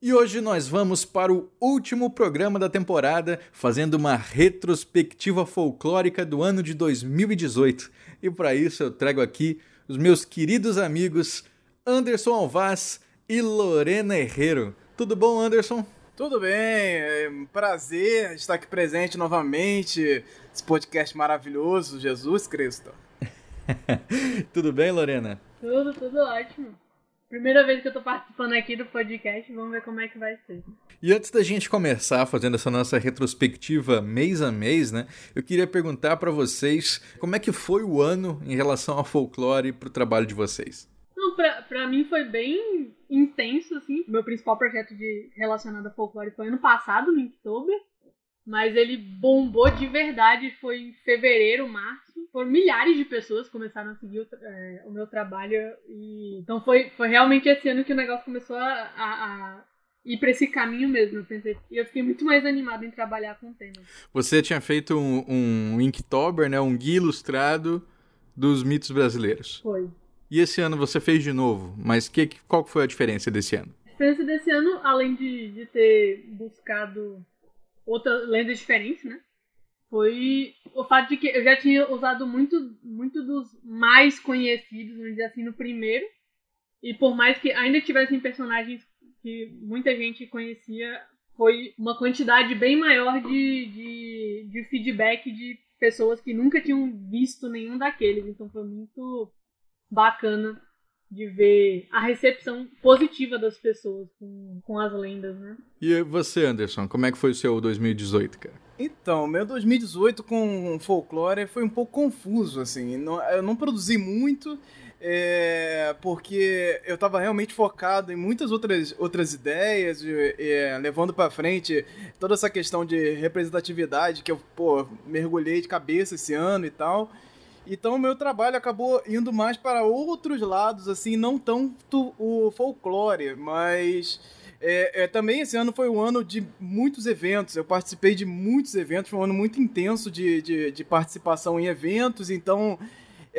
E hoje nós vamos para o último programa da temporada, fazendo uma retrospectiva folclórica do ano de 2018. E para isso eu trago aqui os meus queridos amigos Anderson Alvaz e Lorena Herrero. Tudo bom, Anderson? Tudo bem, é um prazer estar aqui presente novamente. Esse podcast maravilhoso, Jesus Cristo. Tudo bem, Lorena? Tudo, tudo ótimo. Primeira vez que eu tô participando aqui do podcast, vamos ver como é que vai ser. E antes da gente começar fazendo essa nossa retrospectiva mês a mês, né? Eu queria perguntar para vocês como é que foi o ano em relação ao folclore pro trabalho de vocês. Não, pra, pra mim foi bem intenso, assim. Meu principal projeto de relacionado a folclore foi ano passado, no Inktober. Mas ele bombou de verdade, foi em fevereiro, março. Foram milhares de pessoas começaram a seguir o, é, o meu trabalho. E... Então foi, foi realmente esse ano que o negócio começou a, a, a ir para esse caminho mesmo. Eu pensei, e eu fiquei muito mais animado em trabalhar com o tema. Você tinha feito um, um Inktober, né? Um guia ilustrado dos mitos brasileiros. Foi. E esse ano você fez de novo, mas que, qual foi a diferença desse ano? A diferença desse ano, além de, de ter buscado outras lendas diferentes, né? Foi o fato de que eu já tinha usado muito, muito dos mais conhecidos, vamos dizer assim, no primeiro. E por mais que ainda tivessem personagens que muita gente conhecia, foi uma quantidade bem maior de, de, de feedback de pessoas que nunca tinham visto nenhum daqueles. Então foi muito bacana de ver a recepção positiva das pessoas com, com as lendas, né? E você, Anderson, como é que foi o seu 2018, cara? Então, meu 2018 com folclore foi um pouco confuso, assim. Não, eu não produzi muito, é, porque eu estava realmente focado em muitas outras, outras ideias, é, levando para frente toda essa questão de representatividade que eu, pô, mergulhei de cabeça esse ano e tal. Então o meu trabalho acabou indo mais para outros lados, assim, não tanto o folclore, mas é, é, também esse ano foi um ano de muitos eventos. Eu participei de muitos eventos, foi um ano muito intenso de, de, de participação em eventos, então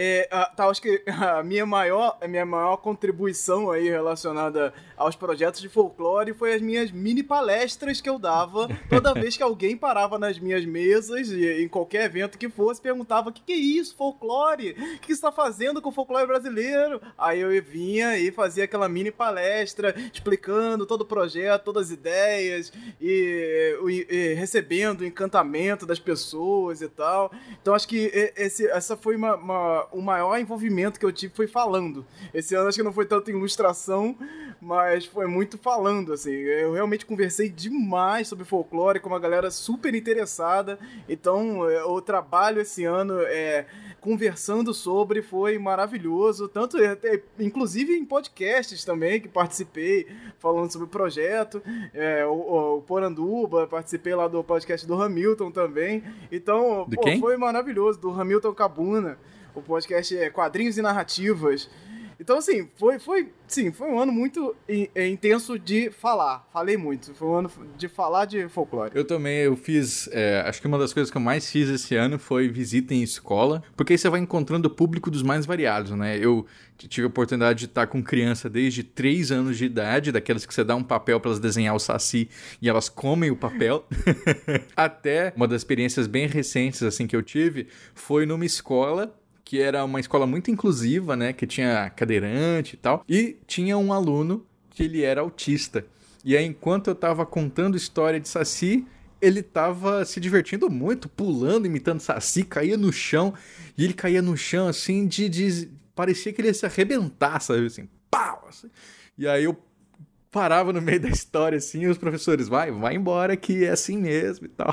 é, tá, acho que a minha maior, a minha maior contribuição aí relacionada aos projetos de folclore foi as minhas mini palestras que eu dava toda vez que alguém parava nas minhas mesas e em qualquer evento que fosse perguntava o que, que é isso, folclore? O que você está fazendo com o folclore brasileiro? Aí eu vinha e fazia aquela mini palestra explicando todo o projeto, todas as ideias e, e, e recebendo o encantamento das pessoas e tal. Então acho que esse, essa foi uma, uma o maior envolvimento que eu tive foi falando. Esse ano acho que não foi tanto ilustração, mas foi muito falando, assim. Eu realmente conversei demais sobre folclore com uma galera super interessada. Então, é, o trabalho esse ano é conversando sobre foi maravilhoso, tanto é, inclusive em podcasts também que participei falando sobre o projeto, é, o, o Poranduba, participei lá do podcast do Hamilton também. Então, pô, foi maravilhoso, do Hamilton Cabuna. O podcast é Quadrinhos e Narrativas. Então, assim, foi, foi, sim, foi um ano muito in- é, intenso de falar. Falei muito. Foi um ano de falar de folclore. Eu também, eu fiz. é, acho que uma das coisas que eu mais fiz esse ano foi visita em escola, porque aí você vai encontrando o público dos mais variados, né? Eu tive a oportunidade de estar com criança desde 3 anos de idade, daquelas que você dá um papel para elas desenhar o saci e elas comem o papel, até uma das experiências bem recentes assim que eu tive foi numa escola que era uma escola muito inclusiva, né? Que tinha cadeirante e tal. E tinha um aluno que ele era autista. E aí, enquanto eu tava contando história de Saci, ele tava se divertindo muito, pulando, imitando Saci, caía no chão. E ele caía no chão, assim, de... de parecia que ele ia se arrebentar, sabe? Assim, pau! assim. E aí eu parava no meio da história assim, e os professores, vai, vai embora que é assim mesmo e tal.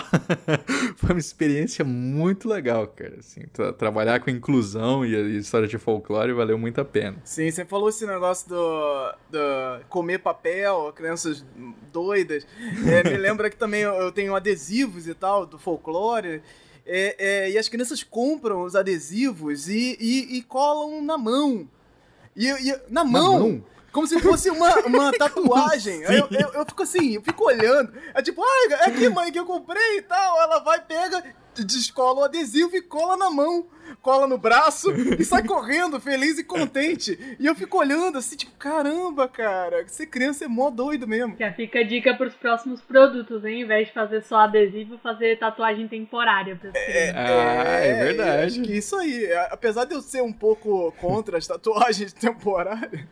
Foi uma experiência muito legal, cara. Assim, tra trabalhar com inclusão e, e história de folclore valeu muito a pena. Sim, você falou esse negócio do, do comer papel, crianças doidas. É, me lembra que também eu tenho adesivos e tal do folclore. É, é, e as crianças compram os adesivos e, e, e colam na mão. E, e na mão. Na mão? Como se fosse uma, uma tatuagem. Assim? Eu, eu, eu, fico assim, eu fico olhando. É tipo, ah, é aqui, mãe, que eu comprei e tal. Ela vai, pega, descola o adesivo e cola na mão. Cola no braço e sai correndo, feliz e contente. E eu fico olhando assim, tipo, caramba, cara, ser criança é mó doido mesmo. Já fica a dica pros próximos produtos, hein? Em vez de fazer só adesivo, fazer tatuagem temporária. Pra é, ah, é, é verdade. Acho que isso aí. Apesar de eu ser um pouco contra as tatuagens temporárias.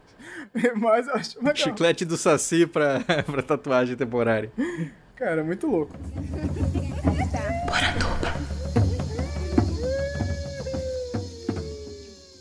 Mas eu acho legal. Chiclete do Saci pra, pra tatuagem temporária. Cara, muito louco.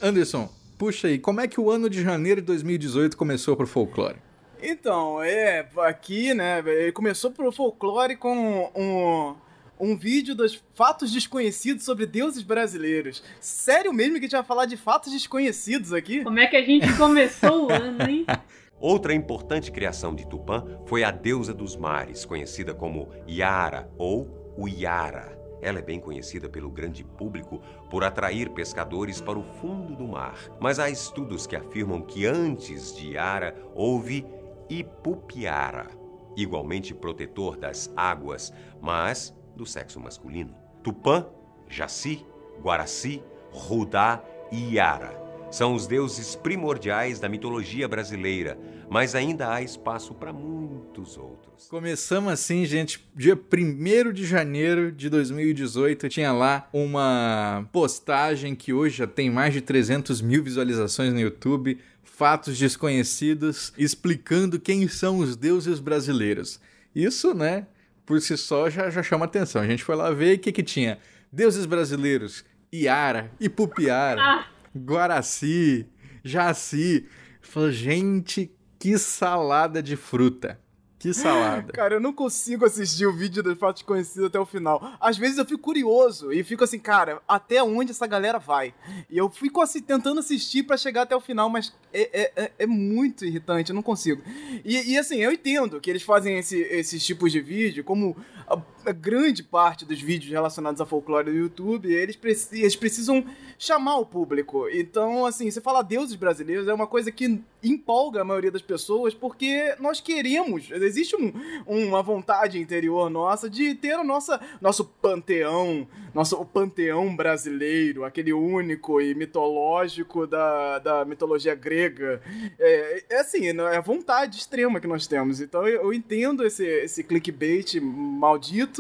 Anderson, puxa aí, como é que o ano de janeiro de 2018 começou pro folclore? Então, é, aqui, né, ele começou pro folclore com um um vídeo dos fatos desconhecidos sobre deuses brasileiros. Sério mesmo que a gente vai falar de fatos desconhecidos aqui? Como é que a gente começou o ano, hein? Outra importante criação de Tupã foi a deusa dos mares, conhecida como Yara ou Uyara. Ela é bem conhecida pelo grande público por atrair pescadores para o fundo do mar. Mas há estudos que afirmam que antes de Yara houve Ipupiara, igualmente protetor das águas, mas do sexo masculino. Tupã, Jaci, Guaraci, Rudá e Iara são os deuses primordiais da mitologia brasileira, mas ainda há espaço para muitos outros. Começamos assim, gente, dia 1 de janeiro de 2018, tinha lá uma postagem que hoje já tem mais de 300 mil visualizações no YouTube, fatos desconhecidos, explicando quem são os deuses brasileiros. Isso, né, por si só já, já chama atenção. A gente foi lá ver o que, que tinha. Deuses brasileiros, Iara, Ipupiara, ah. Guaraci, Jaci. Falou, gente, que salada de fruta. Que salada. Cara, eu não consigo assistir o vídeo dos fatos conhecidos até o final. Às vezes eu fico curioso e fico assim, cara, até onde essa galera vai? E eu fico assim, tentando assistir para chegar até o final, mas é, é, é, é, muito irritante, eu não consigo. E, e, assim, eu entendo que eles fazem esse, esses tipos de vídeo, como a, a grande parte dos vídeos relacionados a folclore do YouTube, eles, preci eles precisam chamar o público. Então, assim, você fala deuses brasileiros é uma coisa que empolga a maioria das pessoas, porque nós queremos, existe um, uma vontade interior nossa de ter o nossa, nosso panteão, nosso o panteão brasileiro, aquele único e mitológico da, da mitologia grega. É, é assim, é a vontade extrema que nós temos. Então eu, eu entendo esse, esse clickbait maldito,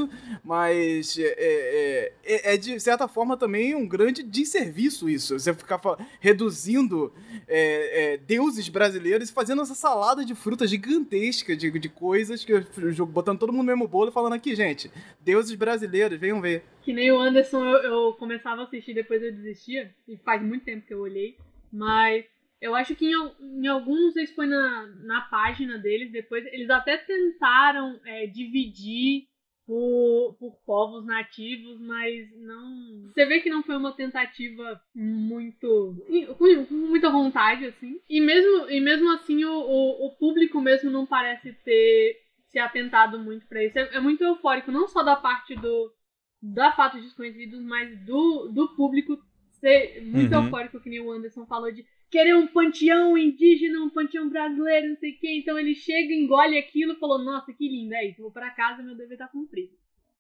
mas é, é, é, é de certa forma também um grande desserviço isso. Você ficar reduzindo é, é, deuses brasileiros e fazendo essa salada de fruta gigantesca de, de coisas, que eu, botando todo mundo no mesmo bolo e falando aqui, gente, deuses brasileiros, venham ver. Que nem o Anderson, eu, eu começava a assistir, depois eu desistia, e faz muito tempo que eu olhei, mas eu acho que em, em, alguns eles põem na, na página deles, depois eles até tentaram é, dividir por, por povos nativos, mas não. Você vê que não foi uma tentativa muito. com, com muita vontade, assim. E mesmo, e mesmo assim, o, o, o, público mesmo não parece ter se atentado muito para isso. É, é, muito eufórico, não só da parte do. da Fatos Desconhecidos, mas do, do público ser muito uhum. eufórico, que nem o Anderson falou de querer um panteão indígena, um panteão brasileiro, não sei o quê. Então ele chega, engole aquilo e falou: Nossa, que lindo, é isso, vou para casa, meu dever tá cumprido.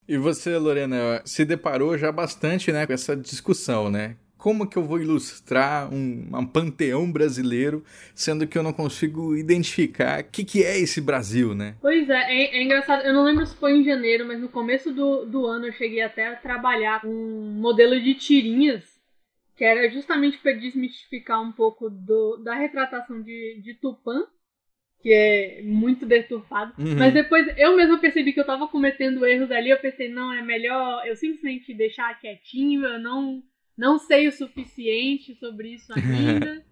E você, Lorena, se deparou já bastante né, com essa discussão, né? Como que eu vou ilustrar um, um panteão brasileiro, sendo que eu não consigo identificar o que, que é esse Brasil, né? Pois é, é, é, engraçado. Eu não lembro se foi em janeiro, mas no começo do, do ano eu cheguei até a trabalhar com um modelo de tirinhas que era justamente para desmistificar um pouco do, da retratação de, de Tupã, que é muito deturpado. Uhum. Mas depois eu mesmo percebi que eu tava cometendo erros ali, eu pensei, não, é melhor eu simplesmente deixar quietinho, eu não, não sei o suficiente sobre isso ainda.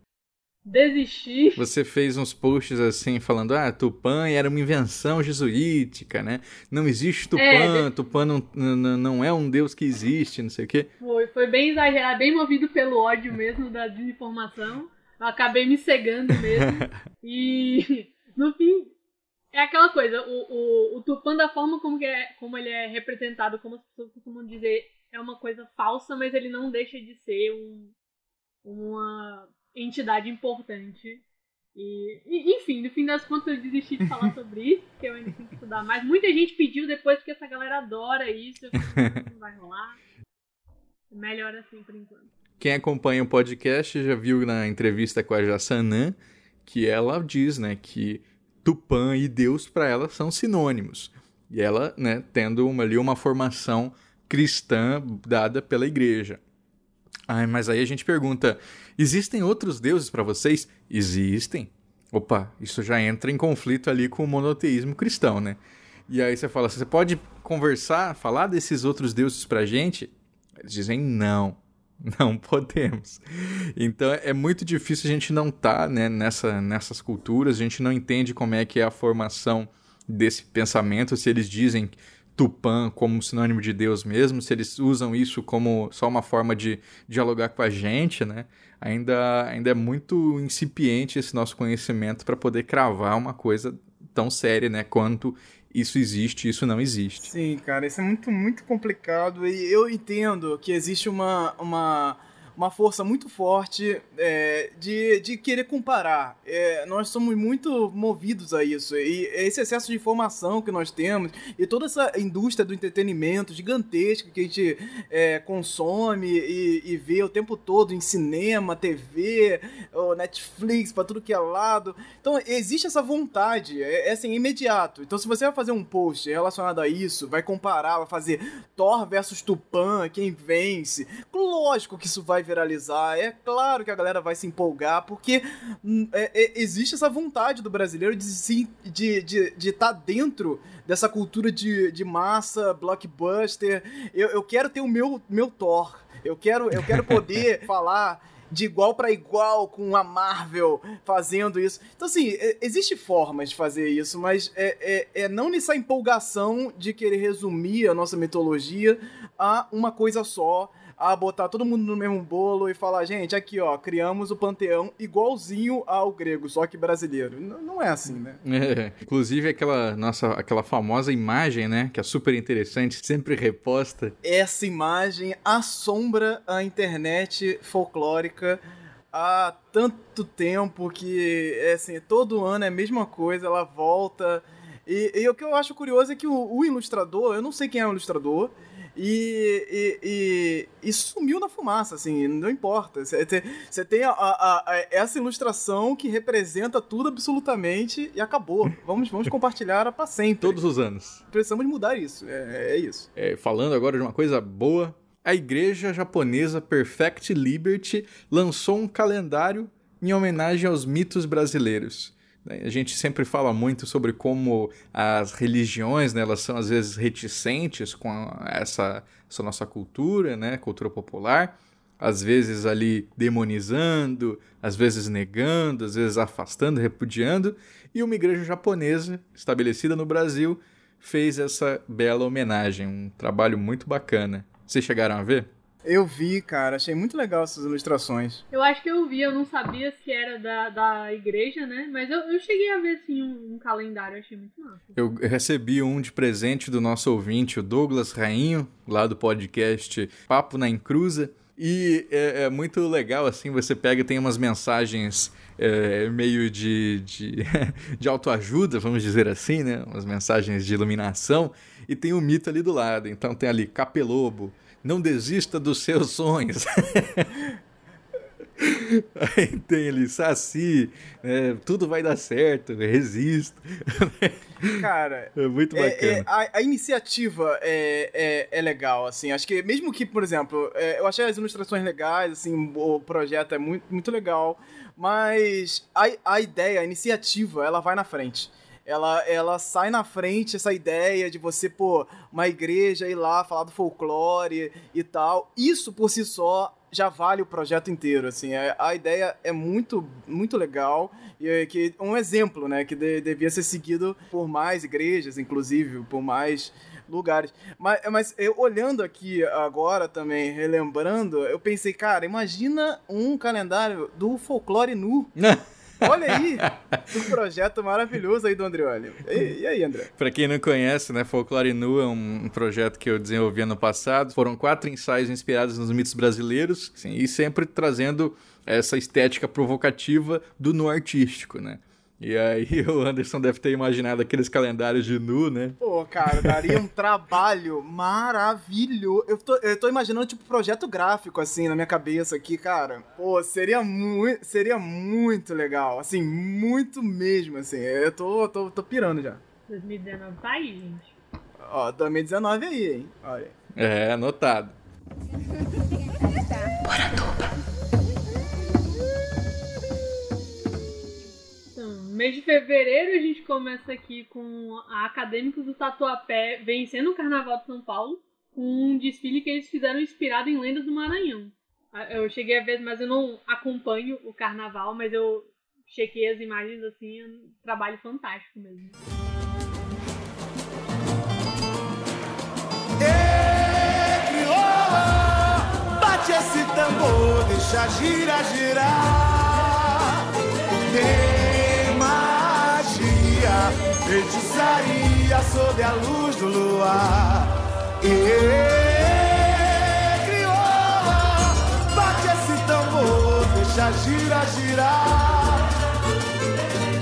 Desistir. Você fez uns posts assim falando, ah, Tupã era uma invenção jesuítica, né? Não existe Tupã, É, Tupã não, não, não é um deus que existe, não sei o quê. Foi, foi bem exagerado, bem movido pelo ódio mesmo da desinformação. Eu acabei me cegando mesmo. e no fim, é aquela coisa, o, o, o Tupã da forma como, que é, como ele é representado, como as pessoas costumam dizer, é uma coisa falsa, mas ele não deixa de ser um, uma entidade importante. E, e, enfim, no fim das contas eu desisti de falar sobre isso, porque eu ainda tenho que estudar mais. Muita gente pediu depois, porque essa galera adora isso. Eu falei, não vai rolar. Melhor assim por enquanto. Quem acompanha o podcast já viu na entrevista com a Jassanã que ela diz, né, que Tupã e Deus para ela são sinônimos. E ela, né, tendo uma, ali uma formação cristã dada pela igreja. Ai, mas aí a gente pergunta: existem outros deuses para vocês? Existem. Opa, isso já entra em conflito ali com o monoteísmo cristão, né? E aí você fala: você pode conversar, falar desses outros deuses pra gente? Eles dizem não. Não podemos. Então é muito difícil a gente não estar tá, né, nessa, nessas culturas, a gente não entende como é que é a formação desse pensamento, se eles dizem Tupã como sinônimo de Deus mesmo, se eles usam isso como só uma forma de dialogar com a gente, né? Ainda, ainda é muito incipiente esse nosso conhecimento para poder cravar uma coisa tão séria, né? Quanto isso existe, isso não existe. Sim, cara, isso é muito, muito complicado e eu entendo que existe uma, uma, uma força muito forte é, de, de querer comparar. É, nós somos muito movidos a isso e esse excesso de informação que nós temos e toda essa indústria do entretenimento gigantesca que a gente é, consome e, e vê o tempo todo em cinema, TV, Netflix, para tudo que é lado. Então existe essa vontade, é, é assim, imediato. Então se você vai fazer um post relacionado a isso, vai comparar, vai fazer Thor versus Tupã, quem vence, lógico que isso vai viralizar, é claro que a galera vai se empolgar, porque hum, é, é, existe essa vontade do brasileiro de estar de, de, de tá dentro dessa cultura de, de massa, blockbuster. Eu, eu quero ter o meu, meu Thor. Eu quero, eu quero poder falar de igual para igual com a Marvel fazendo isso. Então, assim, é, existe formas de fazer isso, mas é, é, é, não nessa empolgação de querer resumir a nossa mitologia a uma coisa só, a botar todo mundo no mesmo bolo e falar, gente, aqui ó, criamos o panteão igualzinho ao grego, só que brasileiro. N não é assim, né? É, inclusive aquela nossa, aquela famosa imagem, né, que é super interessante, sempre reposta. Essa imagem assombra a internet folclórica há tanto tempo que, é assim, todo ano é a mesma coisa, ela volta. E, e o que eu acho curioso é que o, o ilustrador, eu não sei quem é o ilustrador, e, e, e, e, sumiu na fumaça, assim, não importa. Você tem a, a, a, essa ilustração que representa tudo absolutamente e acabou. Vamos, vamos compartilhar para sempre. Todos os anos. Precisamos mudar isso, é, é isso. É, falando agora de uma coisa boa, a igreja japonesa Perfect Liberty lançou um calendário em homenagem aos mitos brasileiros. A gente sempre fala muito sobre como as religiões, né, elas são às vezes reticentes com essa, essa nossa cultura, né, cultura popular, às vezes ali demonizando, às vezes negando, às vezes afastando, repudiando, e uma igreja japonesa estabelecida no Brasil fez essa bela homenagem, um trabalho muito bacana. Vocês chegaram a ver? Eu vi, cara, achei muito legal essas ilustrações. Eu acho que eu vi, eu não sabia se era da, da igreja, né? Mas eu, eu cheguei a ver, assim, um, um calendário, achei muito massa. Eu recebi um de presente do nosso ouvinte, o Douglas Rainho, lá do podcast Papo na Encruza. E é, é muito legal, assim, você pega e tem umas mensagens é, meio de, de, de autoajuda, vamos dizer assim, né? Umas mensagens de iluminação. E tem o um mito ali do lado. Então tem ali Capelobo, não desista dos seus sonhos. Aí tem ali, Saci, é, tudo vai dar certo, resisto. Cara, é muito bacana. É, é, a, a, iniciativa é, é, é, legal, assim. Acho que, mesmo que, por exemplo, é, eu achei as ilustrações legais, assim, o projeto é muito, muito legal, mas a, a ideia, a iniciativa, ela vai na frente ela, ela sai na frente essa ideia de você, pô, uma igreja ir lá falar do folclore e tal. Isso por si só já vale o projeto inteiro, assim. A, a ideia é muito, muito legal e é que um exemplo, né, que de, devia ser seguido por mais igrejas, inclusive, por mais lugares. Mas, mas eu olhando aqui agora também, relembrando, eu pensei, cara, imagina um calendário do folclore nu. Olha aí, um projeto maravilhoso aí do Andrioli. E, e aí, André? Pra quem não conhece, né, Folclore Nu é um projeto que eu desenvolvi ano passado. Foram quatro ensaios inspirados nos mitos brasileiros sim, e sempre trazendo essa estética provocativa do nu artístico, né? E aí o Anderson deve ter imaginado aqueles calendários de nu, né? Pô, cara, daria um trabalho maravilhoso. Eu tô, eu tô imaginando, tipo, projeto gráfico, assim, na minha cabeça aqui, cara. Pô, seria muito, seria muito legal. Assim, muito mesmo, assim. Eu tô, tô, tô pirando já. 2019 tá aí, gente. Ó, 2019 aí, hein? Olha. É, anotado. Mês de fevereiro a gente começa aqui com a Acadêmicos do Tatuapé vencendo o Carnaval de São Paulo com um desfile que eles fizeram inspirado em lendas do Maranhão. Eu cheguei a ver, mas eu não acompanho o Carnaval, mas eu chequei as imagens assim, é um trabalho fantástico mesmo. Ei, bate esse tambor, deixa gira, girar. Magia, feitiçaria sob a luz do luar. Ei, crioula, bate esse tambor, deixa gira, girar.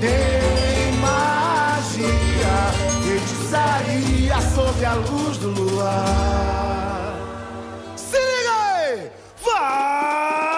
Tem magia, feitiçaria sob a luz do luar. Se liga aí! Vai!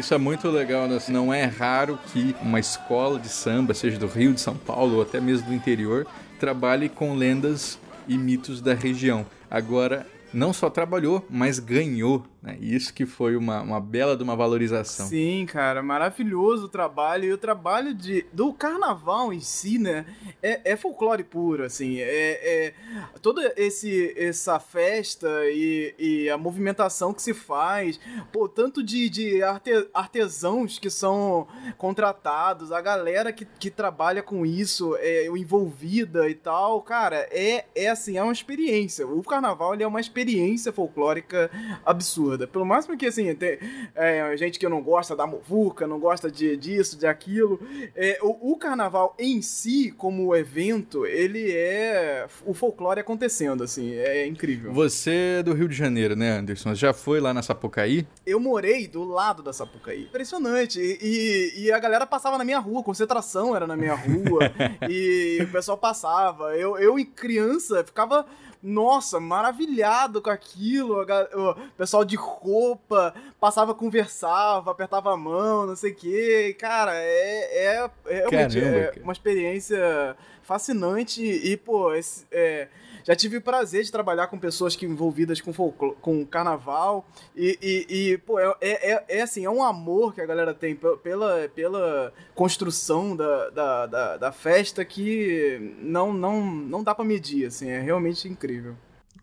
Isso é muito legal, né? Assim, Não é raro que uma escola de samba, seja do Rio, de São Paulo ou até mesmo do interior, trabalhe com lendas e mitos da região. Agora, não só trabalhou, mas ganhou. Né? Isso que foi uma, uma bela de uma valorização. Sim, cara, maravilhoso o trabalho. E o trabalho de, do carnaval em si, né? É, é folclore puro, assim. É, é toda esse, essa festa e, e a movimentação que se faz. Pô, tanto de, de arte, artesãos que são contratados, a galera que, que trabalha com isso, é, envolvida e tal. Cara, é, é assim, é uma experiência. O carnaval ele é uma experiência folclórica absurda. Pelo máximo que, assim, tem é, gente que não gosta da muvuca, não gosta de, disso, de aquilo. É, o, o carnaval em si, como evento, ele é o folclore acontecendo, assim, é incrível. Você é do Rio de Janeiro, né, Anderson? Já foi lá na Sapucaí? Eu morei do lado da Sapucaí. Impressionante. E, e, a galera passava na minha rua, concentração era na minha rua. e o pessoal passava. Eu, eu em criança, ficava nossa, maravilhado com aquilo. O pessoal de roupa passava, conversava, apertava a mão, não sei o quê. Cara, é, é, é, realmente Caramba, é uma experiência fascinante e, pô, esse, é, já tive o prazer de trabalhar com pessoas que envolvidas com, folclo- com carnaval e, e, e, pô, é, é, é- é assim, é um amor que a galera tem pe- pela, pela construção da, da, da, da festa que não, não, não dá pra medir, assim, é realmente incrível.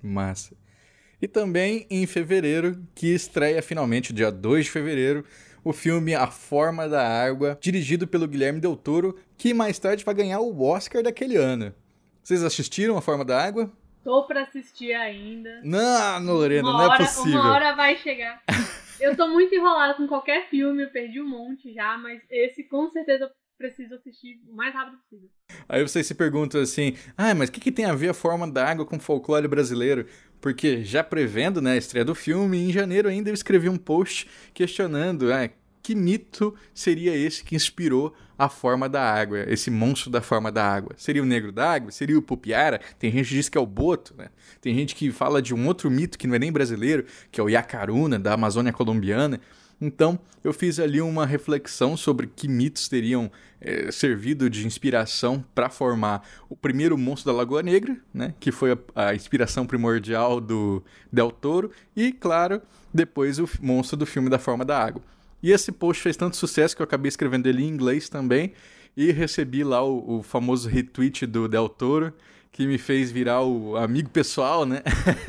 Massa. E também em fevereiro, que estreia finalmente, dia 2 de fevereiro, o filme A Forma da Água, dirigido pelo Guilherme Del Toro, que mais tarde vai ganhar o Oscar daquele ano. Vocês assistiram A Forma da Água? Tô pra assistir ainda. Não, Lorena, uma não é hora, possível. Uma hora vai chegar. Eu tô muito enrolada com qualquer filme, eu perdi um monte já, mas esse com certeza eu preciso assistir o mais rápido possível. Aí vocês se perguntam assim: ah, mas o que, que tem a ver a forma da água com o folclore brasileiro? Porque já prevendo né, a estreia do filme, em janeiro ainda eu escrevi um post questionando ah, que mito seria esse que inspirou a forma da água, esse monstro da forma da água. Seria o negro da água? Seria o Pupiara? Tem gente que diz que é o Boto, né? Tem gente que fala de um outro mito que não é nem brasileiro, que é o Yacaruna, da Amazônia colombiana. Então, eu fiz ali uma reflexão sobre que mitos teriam é, servido de inspiração para formar o primeiro monstro da Lagoa Negra, né, que foi a, a, inspiração primordial do Del Toro, e, claro, depois o monstro do filme da Forma da Água. E esse post fez tanto sucesso que eu acabei escrevendo ele em inglês também, e recebi lá o, o famoso retweet do Del Toro, que me fez virar o amigo pessoal, né?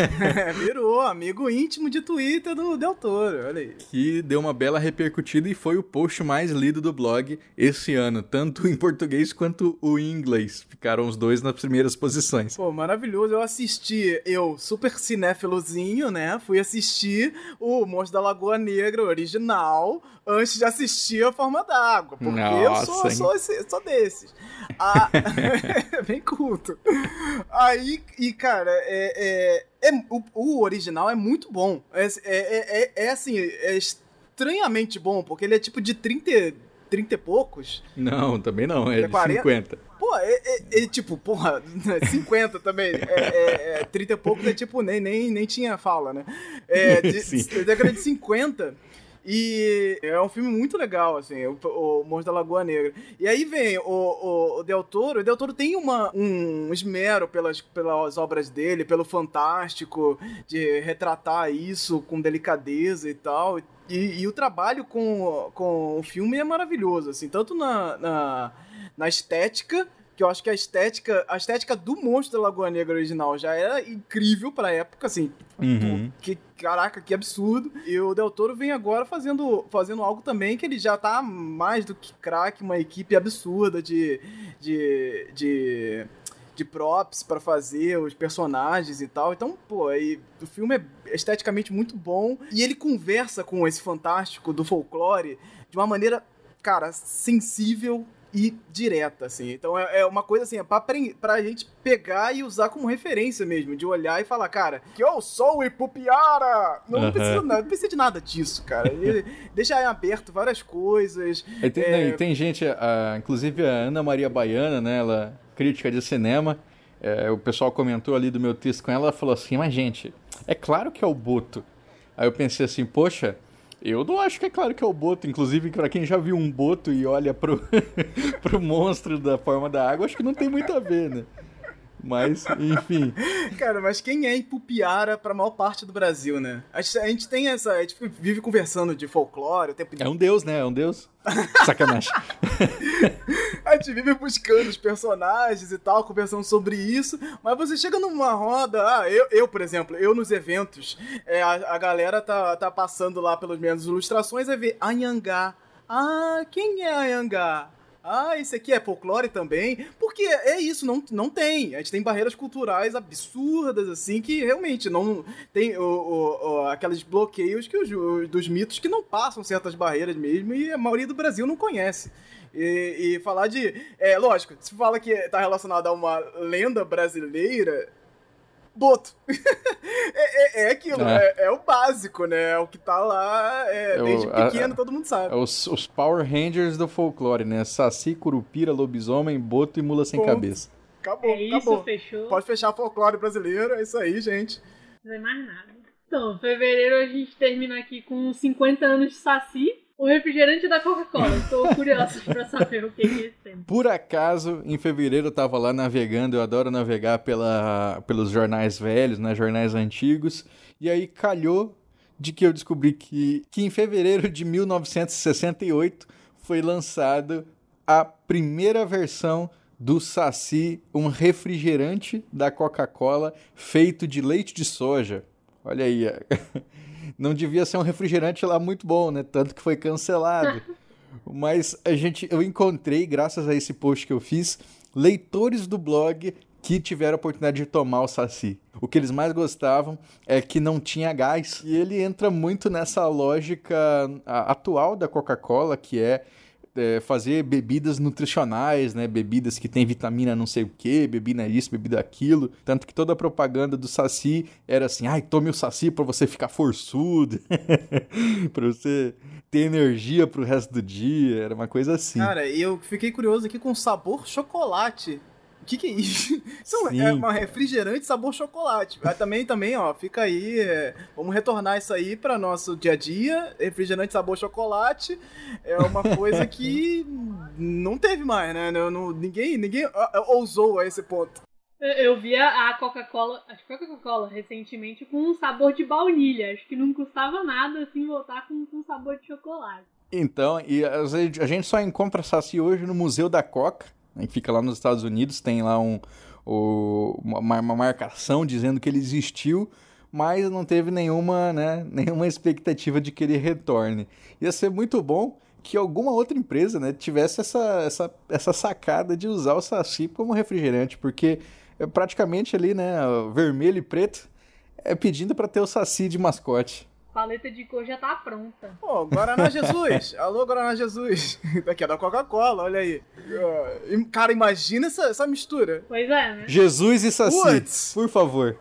Virou amigo íntimo de Twitter do Del Toro, olha aí. Que deu uma bela repercutida e foi o post mais lido do blog esse ano, tanto em português quanto o em inglês. Ficaram os dois nas primeiras posições. Pô, maravilhoso. Eu assisti, eu, super cinéfilozinho, né? Fui assistir o Monstro da Lagoa Negra original antes de assistir a Forma d'Água, porque Nossa, eu sou, sou, esse, sou desses. Ah, bem culto. Aí, e cara, é, é, é o, o, original é muito bom. É, é, é, é, é assim, é estranhamente bom, porque ele é tipo de 30, 30 e poucos. Não, também não, é, é de 40. 50. Pô, é, é, é, tipo, porra, 50 também. É, é, 30 e poucos é tipo, nem, nem, nem tinha fala, né? É, de, de, década de 50. E é um filme muito legal, assim, o, o da Lagoa Negra. E aí vem o, o, o Del Toro. O Del Toro tem uma, um esmero pelas, pelas obras dele, pelo fantástico, de retratar isso com delicadeza e tal. E, e o trabalho com, com o filme é maravilhoso, assim, tanto na, na, na estética que eu acho que a estética, a estética do monstro da Lagoa Negra original já era incrível pra época, assim. Uhum. Que, caraca, que absurdo. E o Del Toro vem agora fazendo, fazendo algo também que ele já tá mais do que craque, uma equipe absurda de. de. de, de props para fazer os personagens e tal. Então, pô, aí, o filme é esteticamente muito bom. E ele conversa com esse fantástico do folclore de uma maneira, cara, sensível e direta, assim. Então é, é uma coisa assim, é pra, pra gente pegar e usar como referência mesmo, de olhar e falar, cara, que eu sou o Ipupiara! Não, uhum. precisa, não, não precisa de nada disso, cara. deixa aí aberto várias coisas. E tem, é... tem gente, a, inclusive a Ana Maria Baiana, né, ela crítica de cinema, é, o pessoal comentou ali do meu texto com ela, ela falou assim, mas gente, é claro que é o Boto. Aí eu pensei assim, poxa, eu não acho que é claro que é o Boto. Inclusive, para quem já viu um Boto e olha pro, pro monstro da forma da água, acho que não tem muito a ver, né? Mas, enfim. Cara, mas quem é Ipupiara pra maior parte do Brasil, né? A gente, a gente tem essa. A gente vive conversando de folclore o tempo É um deus, né? É um deus. Sacanagem. a gente vive buscando os personagens e tal, conversando sobre isso, mas você chega numa roda. Ah, eu, eu por exemplo, eu nos eventos, é, a, a galera tá, tá passando lá pelas minhas ilustrações e vê Anhangá. Ah, quem é Anhangá? Ah, esse aqui é folclore também. Porque é isso, não, não tem. A gente tem barreiras culturais absurdas, assim, que realmente não tem o, o, o aqueles bloqueios que os, dos mitos que não passam certas barreiras mesmo e a maioria do Brasil não conhece. E, e falar de. É, lógico, se fala que está relacionado a uma lenda brasileira, Boto. é, é, é, aquilo, é. é. é. o básico, né? É o que tá lá é, desde pequeno, a, todo mundo sabe. É os, os, Power Rangers do folclore, né? Saci, Curupira, Lobisomem, Boto e Mula Sem Ponto. Cabeça. Acabou, é isso, acabou. fechou. Pode fechar folclore brasileiro, é isso aí, gente. Não é mais nada. Então, fevereiro a gente termina aqui com 50 anos de Saci. O refrigerante da Coca-Cola. Estou curioso para saber o que é esse Por acaso, em fevereiro eu estava lá navegando, eu adoro navegar pela, pelos jornais velhos, né, jornais antigos, e aí calhou de que eu descobri que, que em fevereiro de 1968 foi lançado a primeira versão do Saci, um refrigerante da Coca-Cola feito de leite de soja. Olha aí. não devia ser um refrigerante lá muito bom, né? Tanto que foi cancelado. Mas a gente, eu encontrei, graças a esse post que eu fiz, leitores do blog que tiveram a oportunidade de tomar o Saci. O que eles mais gostavam é que não tinha gás. E ele entra muito nessa lógica atual da Coca-Cola, que é é, fazer bebidas nutricionais, né? Bebidas que tem vitamina não sei o que, bebida isso, bebida aquilo. Tanto que toda a propaganda do Saci era assim, ai, tome o Saci para você ficar forçudo, para você ter energia pro resto do dia, era uma coisa assim. Cara, eu fiquei curioso aqui com sabor chocolate. Que que é isso? Isso Sim. é uma refrigerante sabor chocolate. Mas também, também, ó, fica aí. é, vamos retornar isso aí para nosso dia a dia. Refrigerante sabor chocolate é uma coisa que não teve mais, né? Não, não- ninguém, ninguém ousou a esse ponto. Eu, eu vi a Coca-Cola, acho que foi a Coca-Cola recentemente, com um sabor de baunilha. Acho que não custava nada assim voltar com, com sabor de chocolate. Então, e a gente só encontra Saci hoje no Museu da Coca, que fica lá nos Estados Unidos, tem lá um, uma, uma marcação dizendo que ele existiu, mas não teve nenhuma, né, nenhuma expectativa de que ele retorne. Ia ser muito bom que alguma outra empresa né, tivesse essa, essa, essa sacada de usar o Saci como refrigerante, porque é praticamente ali, né, vermelho e preto, é pedindo para ter o Saci de mascote. Paleta de cor já tá pronta. Pô, Guaraná Jesus. Alô, Guaraná Jesus. Daqui é da Coca-Cola, olha aí. Ah, Cara, imagina essa, essa mistura. Pois é, né? Jesus e Saci, Putz! por favor.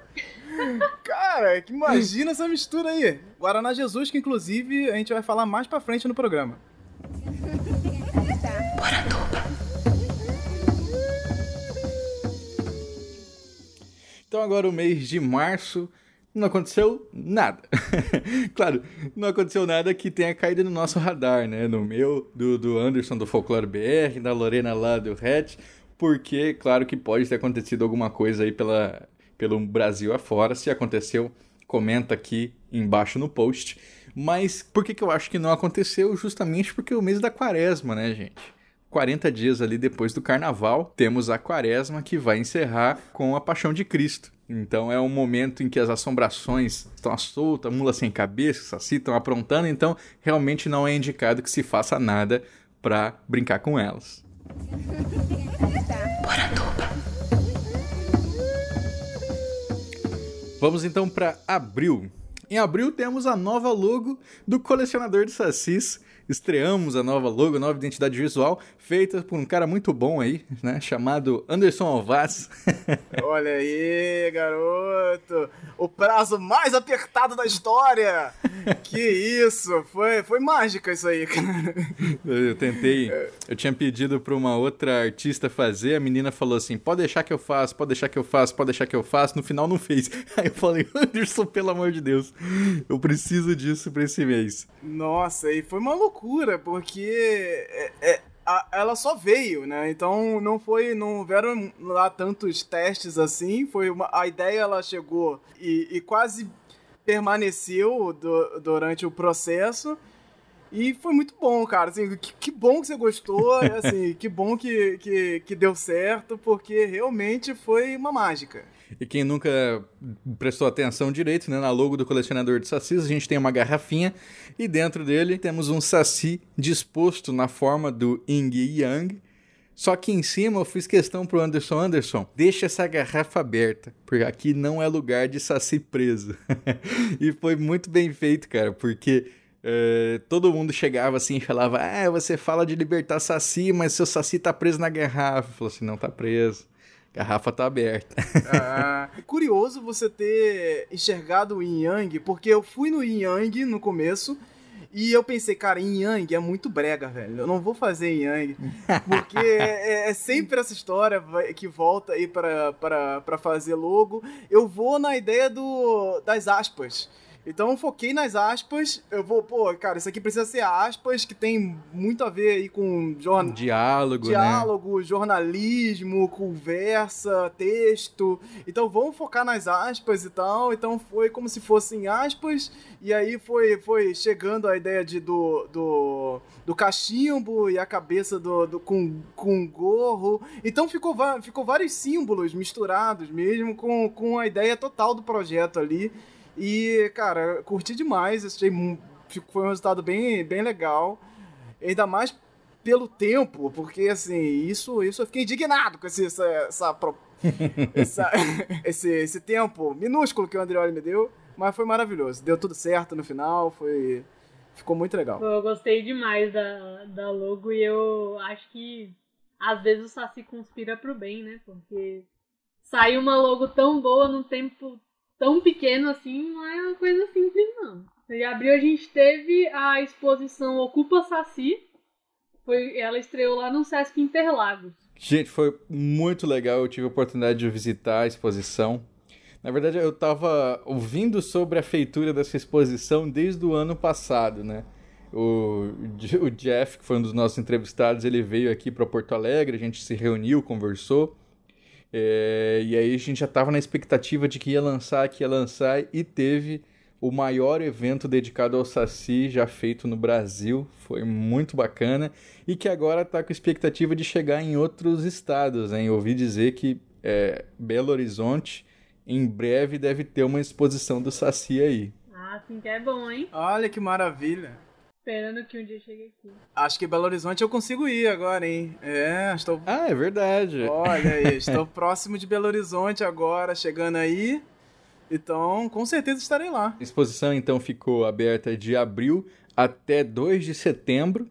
Cara, que imagina essa mistura aí. Guaraná Jesus, que inclusive a gente vai falar mais pra frente no programa. Então agora o mês de março não aconteceu nada. claro, não aconteceu nada que tenha caído no nosso radar, né? No meu, do, do Anderson do Folclore BR, da Lorena lá do Hatch, porque claro que pode ter acontecido alguma coisa aí pela, pelo Brasil afora. Se aconteceu, comenta aqui embaixo no post. Mas por que, que eu acho que não aconteceu? Justamente porque é o mês da quaresma, né, gente? 40 dias ali depois do carnaval, temos a quaresma que vai encerrar com a paixão de Cristo. Então é um momento em que as assombrações estão à solta, mula sem cabeça, saci estão aprontando, então realmente não é indicado que se faça nada para brincar com elas. Vamos então para abril. Em abril temos a nova logo do colecionador de sacis. Estreamos a nova logo, a nova identidade visual, feita por um cara muito bom aí, né? Chamado Anderson Alvaz. Olha aí, garoto. O prazo mais apertado da história. Que isso. Foi, foi mágica isso aí, cara. Eu tentei, eu tinha pedido para uma outra artista fazer, a menina falou assim: pode deixar que eu faço, pode deixar que eu faço, pode deixar que eu faço. No final não fez. Aí eu falei: Anderson, pelo amor de Deus, eu preciso disso para esse mês. Nossa, e foi uma loucura, porque é- é- a- ela só veio, né? Então não foi, não houveram lá tantos testes assim. Foi uma, a ideia ela chegou e, e quase permaneceu du- durante o processo. E foi muito bom, cara. Assim, que, que bom que você gostou, assim, que bom que, que, que deu certo, porque realmente foi uma mágica. E quem nunca prestou atenção direito, né, na logo do colecionador de sacis, a gente tem uma garrafinha e dentro dele temos um saci disposto na forma do Yin e Yang. Só que em cima eu fiz questão pro Anderson, Anderson, deixa essa garrafa aberta, porque aqui não é lugar de saci preso. e foi muito bem feito, cara, porque eh, todo mundo chegava assim e falava, ah, você fala de libertar saci, mas seu saci tá preso na garrafa. Falou assim, não tá preso. Garrafa tá aberta. Ah, é curioso você ter enxergado o Yin Yang, porque eu fui no Yin Yang no começo e eu pensei, cara, Yin Yang é muito brega, velho. Eu não vou fazer Yin Yang. Porque é, é sempre essa história que volta aí pra, pra, pra fazer logo. Eu vou na ideia do, das aspas. Então eu foquei nas aspas. Eu vou, pô, cara, isso aqui precisa ser aspas, que tem muito a ver aí com jornal. Diálogo, né? Diálogo, jornalismo, conversa, texto. Então vamos focar nas aspas e tal. Então foi como se fossem aspas. E aí foi, foi chegando a ideia de, do, do, do cachimbo e a cabeça do, do, com, com gorro. Então ficou, ficou vários símbolos misturados mesmo com, com a ideia total do projeto ali. E, cara, curti demais. Achei, foi um resultado bem, bem legal. Ainda mais pelo tempo, porque assim, isso, isso eu fiquei indignado com esse, essa, essa, pro- essa- esse, esse tempo minúsculo que o Andreoli me deu, mas foi maravilhoso. Deu tudo certo no final, foi. Ficou muito legal. Eu gostei demais da, da logo e eu acho que às vezes o Saci conspira pro bem, né? Porque sair uma logo tão boa num tempo tão pequeno assim não é uma coisa simples, não. Em abril a gente teve a exposição Ocupa Saci. Foi, ela estreou lá no Sesc Interlagos. Gente, foi muito legal. Eu tive a oportunidade de visitar a exposição. Na verdade, eu estava ouvindo sobre a feitura dessa exposição desde o ano passado, né? O, o Jeff, que foi um dos nossos entrevistados, ele veio aqui para Porto Alegre, a gente se reuniu, conversou. É, e aí a gente já estava na expectativa de que ia lançar, que ia lançar, e teve o maior evento dedicado ao Saci já feito no Brasil. Foi muito bacana. E que agora está com expectativa de chegar em outros estados. Hein? ouvi dizer que é, Belo Horizonte em breve deve ter uma exposição do Saci aí. Ah, sim que é bom, hein? Olha que maravilha. Esperando que um dia chegue aqui. Acho que Belo Horizonte eu consigo ir agora, hein? É, estou. Ah, é verdade. Olha aí, estou próximo de Belo Horizonte agora, chegando aí. Então, com certeza estarei lá. A exposição então ficou aberta de abril até 2 de setembro,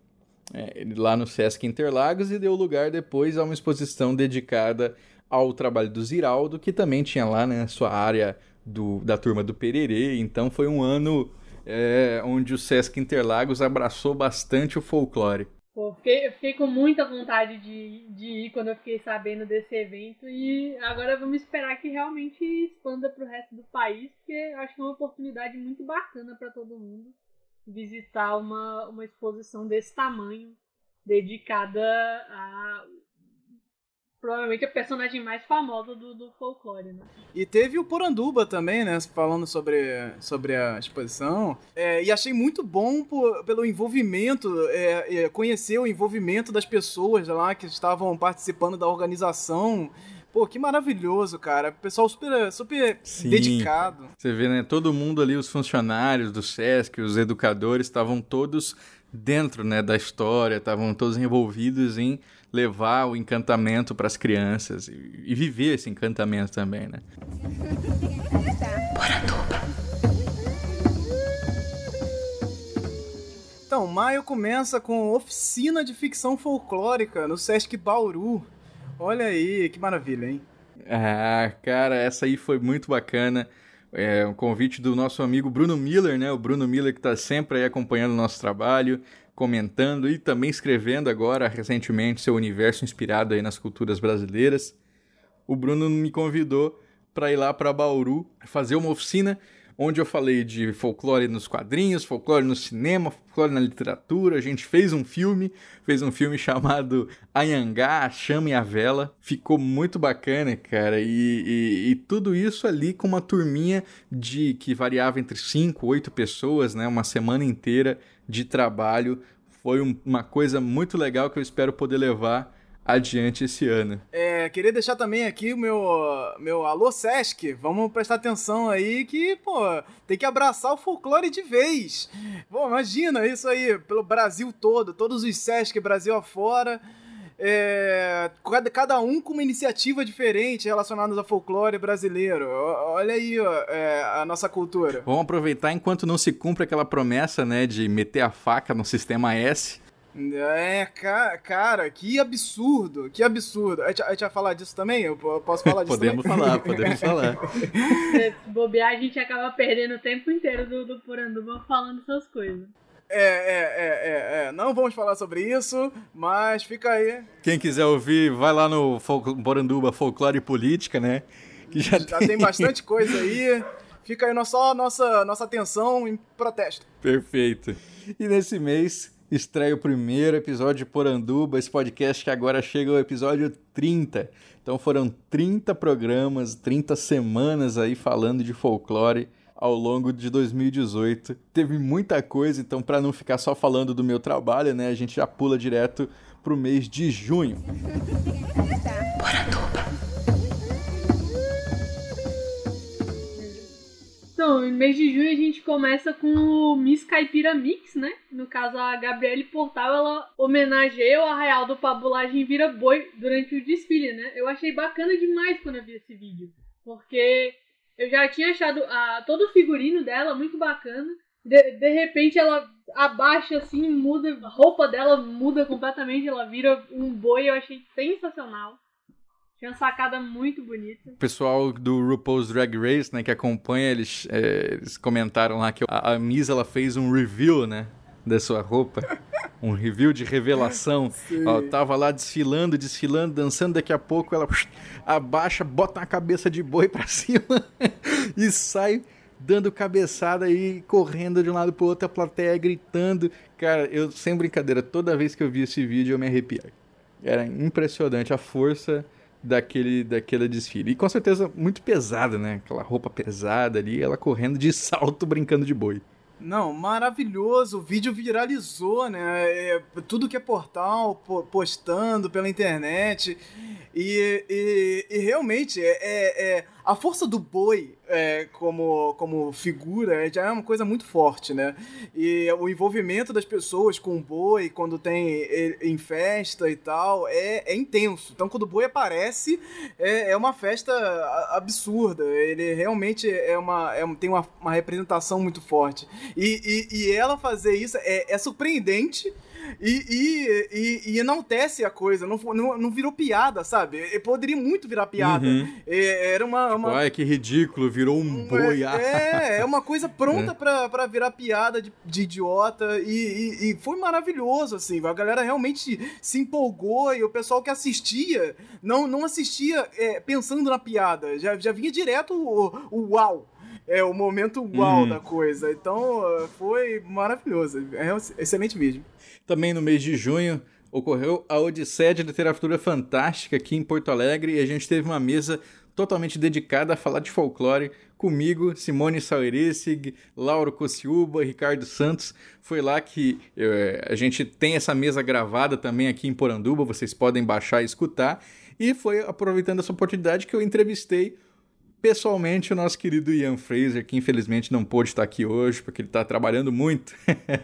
é, lá no Sesc Interlagos, e deu lugar depois a uma exposição dedicada ao trabalho do Ziraldo, que também tinha lá né, sua área do, da turma do Pererê. Então foi um ano é, onde o Sesc Interlagos abraçou bastante o folclore. Pô, fiquei, fiquei com muita vontade de, de ir quando eu fiquei sabendo desse evento e agora vamos esperar que realmente expanda para o resto do país, porque acho que é uma oportunidade muito bacana para todo mundo visitar uma, uma exposição desse tamanho dedicada a provavelmente a personagem mais famosa do, do folclore, né? E teve o Poranduba também, né? Falando sobre, sobre a exposição. É, e achei muito bom por, pelo envolvimento, é, é, conhecer o envolvimento das pessoas lá que estavam participando da organização. Pô, que maravilhoso, cara. Pessoal super, super Sim. dedicado. Você vê, né? Todo mundo ali, os funcionários do SESC, os educadores, estavam todos dentro né, da história, estavam todos envolvidos em levar o encantamento para as crianças e, e, viver esse encantamento também, né? Então, maio começa com oficina de ficção folclórica no Sesc Bauru. Olha aí, que maravilha, hein? Ah, cara, essa aí foi muito bacana. É um convite do nosso amigo Bruno Miller, né? O Bruno Miller que está sempre aí acompanhando o nosso trabalho, comentando e também escrevendo agora recentemente seu universo inspirado aí nas culturas brasileiras. O Bruno me convidou para ir lá para Bauru fazer uma oficina onde eu falei de folclore nos quadrinhos, folclore no cinema, folclore na literatura. A gente fez um filme, fez um filme chamado Anhangá, a Chama e a Vela. Ficou muito bacana, cara. E, e, e tudo isso ali com uma turminha de que variava entre 5, 8 pessoas, né? Uma semana inteira de trabalho. Foi um, uma coisa muito legal que eu espero poder levar adiante esse ano. É, queria deixar também aqui o meu, meu alô Sesc. Vamos prestar atenção aí que, pô, tem que abraçar o folclore de vez. Pô, imagina isso aí, pelo Brasil todo, todos os Sesc Brasil afora. É, cada, cada um com uma iniciativa diferente relacionada ao folclore brasileiro. Olha aí ó, é, a nossa cultura. Vamos aproveitar enquanto não se cumpre aquela promessa, né, de meter a faca no sistema S. É, cara, cara, que absurdo, que absurdo. A gente, a gente vai falar disso também? Eu posso falar disso podemos também? falar, podemos falar. Se bobear, a gente acaba perdendo o tempo inteiro do, do Poranduba falando essas coisas. É, é, é, é, é, não vamos falar sobre isso, mas fica aí. Quem quiser ouvir, vai lá no Fol Poranduba Folclore e Política, né? Que já, já tem... tem bastante coisa aí. Fica aí só nossa, nossa atenção em protesto. Perfeito. E nesse mês estreia o primeiro episódio de Poranduba, esse podcast que agora chega ao episódio 30. Então foram 30 programas, 30 semanas aí falando de folclore ao longo de 2018. Teve muita coisa, então para não ficar só falando do meu trabalho, né, a gente já pula direto pro mês de junho. Então, no mês de junho a gente começa com o Miss Caipira Mix, né? No caso, a Gabriele Portal, ela homenageia o Arraial do Pabulagem Vira Boi durante o desfile, né? Eu achei bacana demais quando eu vi esse vídeo. Porque eu já tinha achado a, todo o figurino dela muito bacana. De, de repente ela abaixa assim, muda, a roupa dela muda completamente, ela vira um boi, eu achei sensacional. Tinha uma sacada muito bonita. O pessoal do RuPaul's Drag Race, né, que acompanha, eles, é, eles comentaram lá que a, a Miss ela fez um review, né, da sua roupa. um review de revelação. Ó, tava lá desfilando, desfilando, dançando, daqui a pouco ela abaixa, bota a cabeça de boi pra cima e sai dando cabeçada e correndo de um lado pro outro, a plateia gritando. Cara, eu, sem brincadeira, toda vez que eu vi esse vídeo eu me arrepiava. Era impressionante a força daquele, daquele desfile. E com certeza muito pesada, né? Aquela roupa pesada ali, ela correndo de salto, brincando de boi. Não, maravilhoso. O vídeo viralizou, né? É, tudo que é portal postando pela internet. E, e, e realmente é, é, é a força do boi é, como, como figura já é uma coisa muito forte, né? E o envolvimento das pessoas com o boi, quando tem em festa e tal, é, é intenso. Então, quando o boi aparece, é, é uma festa absurda. Ele realmente é uma, é, tem uma, uma representação muito forte. E, e, e ela fazer isso é, é surpreendente e, e, e, e, enaltece a coisa, não, não, não virou piada, sabe? E poderia muito virar piada. Uhum. era uma. uma... Tipo, ai, que ridículo, virou um boi. É, é uma coisa pronta é. pra, pra virar piada de, de idiota. E, e, foi maravilhoso, assim. A galera realmente se empolgou e o pessoal que assistia não, não assistia é, pensando na piada. Já, já vinha direto o, o uau é o momento uau uhum. da coisa. Então foi maravilhoso. É um excelente vídeo. Também no mês de junho ocorreu a Odisseia de Literatura Fantástica aqui em Porto Alegre e a gente teve uma mesa totalmente dedicada a falar de folclore comigo, Simone Sauerissig, Lauro Cociuba, Ricardo Santos. Foi lá que eu, eh, a gente tem essa mesa gravada também aqui em Poranduba, vocês podem baixar e escutar. E foi aproveitando essa oportunidade que eu entrevistei pessoalmente o nosso querido Ian Fraser, que infelizmente não pôde estar aqui hoje porque ele está trabalhando muito.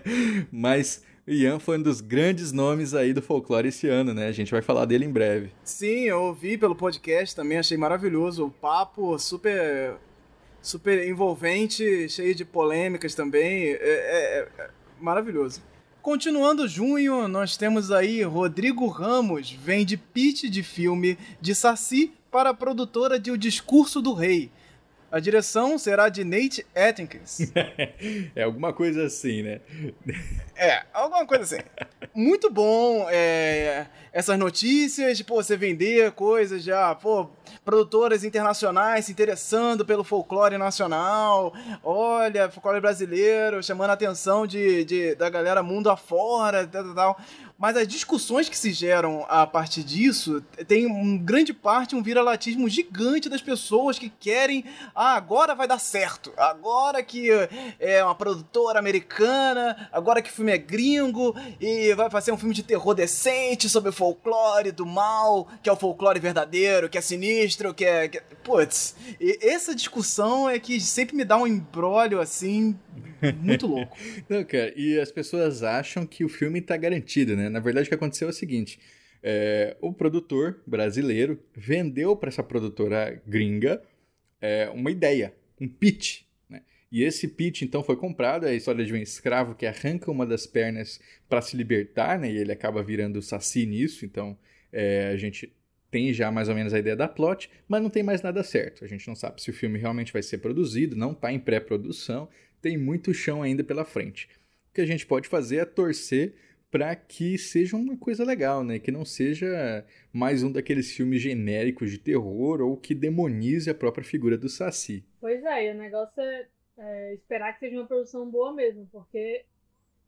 Mas Ian foi um dos grandes nomes aí do folclore esse ano, né? A gente vai falar dele em breve. Sim, eu ouvi pelo podcast também, achei maravilhoso o papo, super super envolvente, cheio de polêmicas também, é, é, é maravilhoso. Continuando junho, nós temos aí Rodrigo Ramos, vem de pitch de filme de Saci para a produtora de O Discurso do Rei. A direção será de Nate Atkins. é alguma coisa assim, né? é, alguma coisa assim. Muito bom é, essas notícias, pô, você vender coisas já, pô, produtoras internacionais se interessando pelo folclore nacional. Olha, folclore brasileiro, chamando a atenção de, de da galera mundo afora, tal, tal, tal. Mas as discussões que se geram a partir disso tem um grande parte um viralatismo gigante das pessoas que querem, ah, agora vai dar certo. Agora que é uma produtora americana, agora que o filme é gringo e vai fazer um filme de terror decente sobre o folclore do mal, que é o folclore verdadeiro, que é sinistro, que é, que é... putz, e essa discussão é que sempre me dá um embrólio assim muito louco. Não, cara, e as pessoas acham que o filme tá garantido, né? Na verdade, o que aconteceu é o seguinte: é, o produtor brasileiro vendeu para essa produtora gringa é, uma ideia, um pitch. E esse pitch, então, foi comprado. É a história de um escravo que arranca uma das pernas para se libertar, né? E ele acaba virando saci nisso. Então, é, a gente tem já mais ou menos a ideia da plot, mas não tem mais nada certo. A gente não sabe se o filme realmente vai ser produzido, não está em pré-produção, tem muito chão ainda pela frente. O que a gente pode fazer é torcer para que seja uma coisa legal, né? Que não seja mais um daqueles filmes genéricos de terror ou que demonize a própria figura do Saci. Pois é, e o negócio é, é esperar que seja uma produção boa mesmo, porque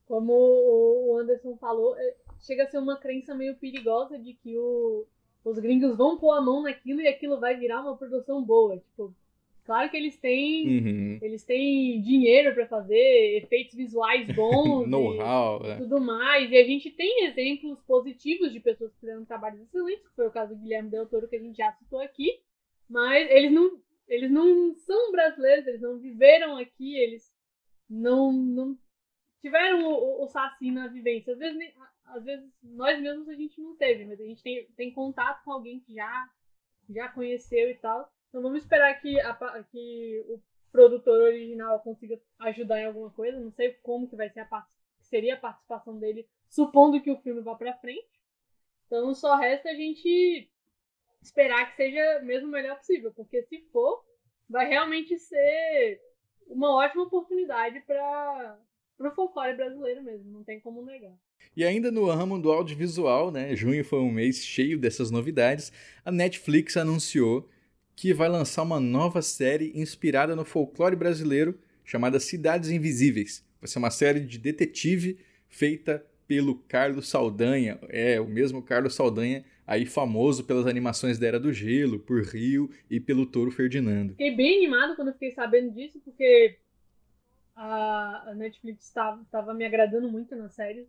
como o Anderson falou, é, chega a ser uma crença meio perigosa de que o, os gringos vão pôr a mão naquilo e aquilo vai virar uma produção boa. Tipo, Claro que eles têm, uhum. eles têm dinheiro para fazer efeitos visuais bons, know-how, e, é. tudo mais. E a gente tem exemplos positivos de pessoas que fizeram trabalhos excelentes, que foi o caso do Guilherme Del Toro que a gente já citou aqui. Mas eles não, eles não são brasileiros, eles não viveram aqui, eles não, não tiveram o, o, Saci na vivência. Às vezes, às vezes nós mesmos a gente não teve, mas a gente tem, tem contato com alguém que já, já conheceu e tal. Então vamos esperar que, a, que o produtor original consiga ajudar em alguma coisa. Não sei como que vai ser a seria a participação dele, supondo que o filme vá para frente. Então só resta a gente esperar que seja mesmo o melhor possível, porque se for, vai realmente ser uma ótima oportunidade para o folclore brasileiro mesmo, não tem como negar. E ainda no ramo do audiovisual, né? Junho foi um mês cheio dessas novidades. A Netflix anunciou que vai lançar uma nova série inspirada no folclore brasileiro chamada Cidades Invisíveis. Vai ser uma série de detetive feita pelo Carlos Saldanha. É, o mesmo Carlos Saldanha, aí famoso pelas animações da Era do Gelo, por Rio e pelo Touro Ferdinando. Fiquei bem animado quando eu fiquei sabendo disso, porque a, a Netflix estava me agradando muito na série.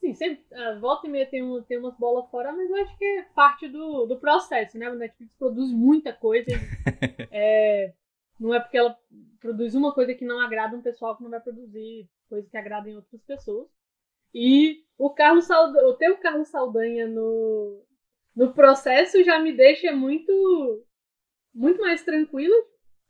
Sim, sempre, uh, volta e meia tem, um, tem umas bolas fora, mas eu acho que é parte do, do processo, né? O Netflix produz muita coisa. é, não é porque ela produz uma coisa que não agrada um pessoal que não vai produzir coisa que agrada em outras pessoas. E o Carlos Saldanha, o ter o Carlos Saldanha no, no processo já me deixa muito muito mais tranquilo.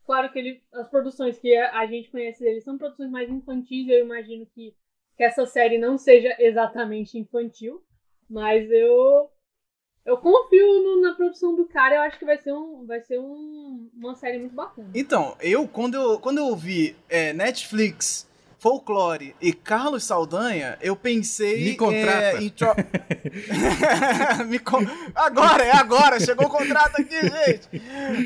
Claro que ele, as produções que a gente conhece dele são produções mais infantis, eu imagino que que essa série não seja exatamente infantil, mas eu eu confio no, na produção do cara, eu acho que vai ser, um, vai ser um, uma série muito bacana. Então, eu quando eu, quando eu ouvi é, Netflix, Folklore e Carlos Saldanha, eu pensei Me contrata. É, em tro... Me con... Agora, é agora, chegou o contrato aqui, gente.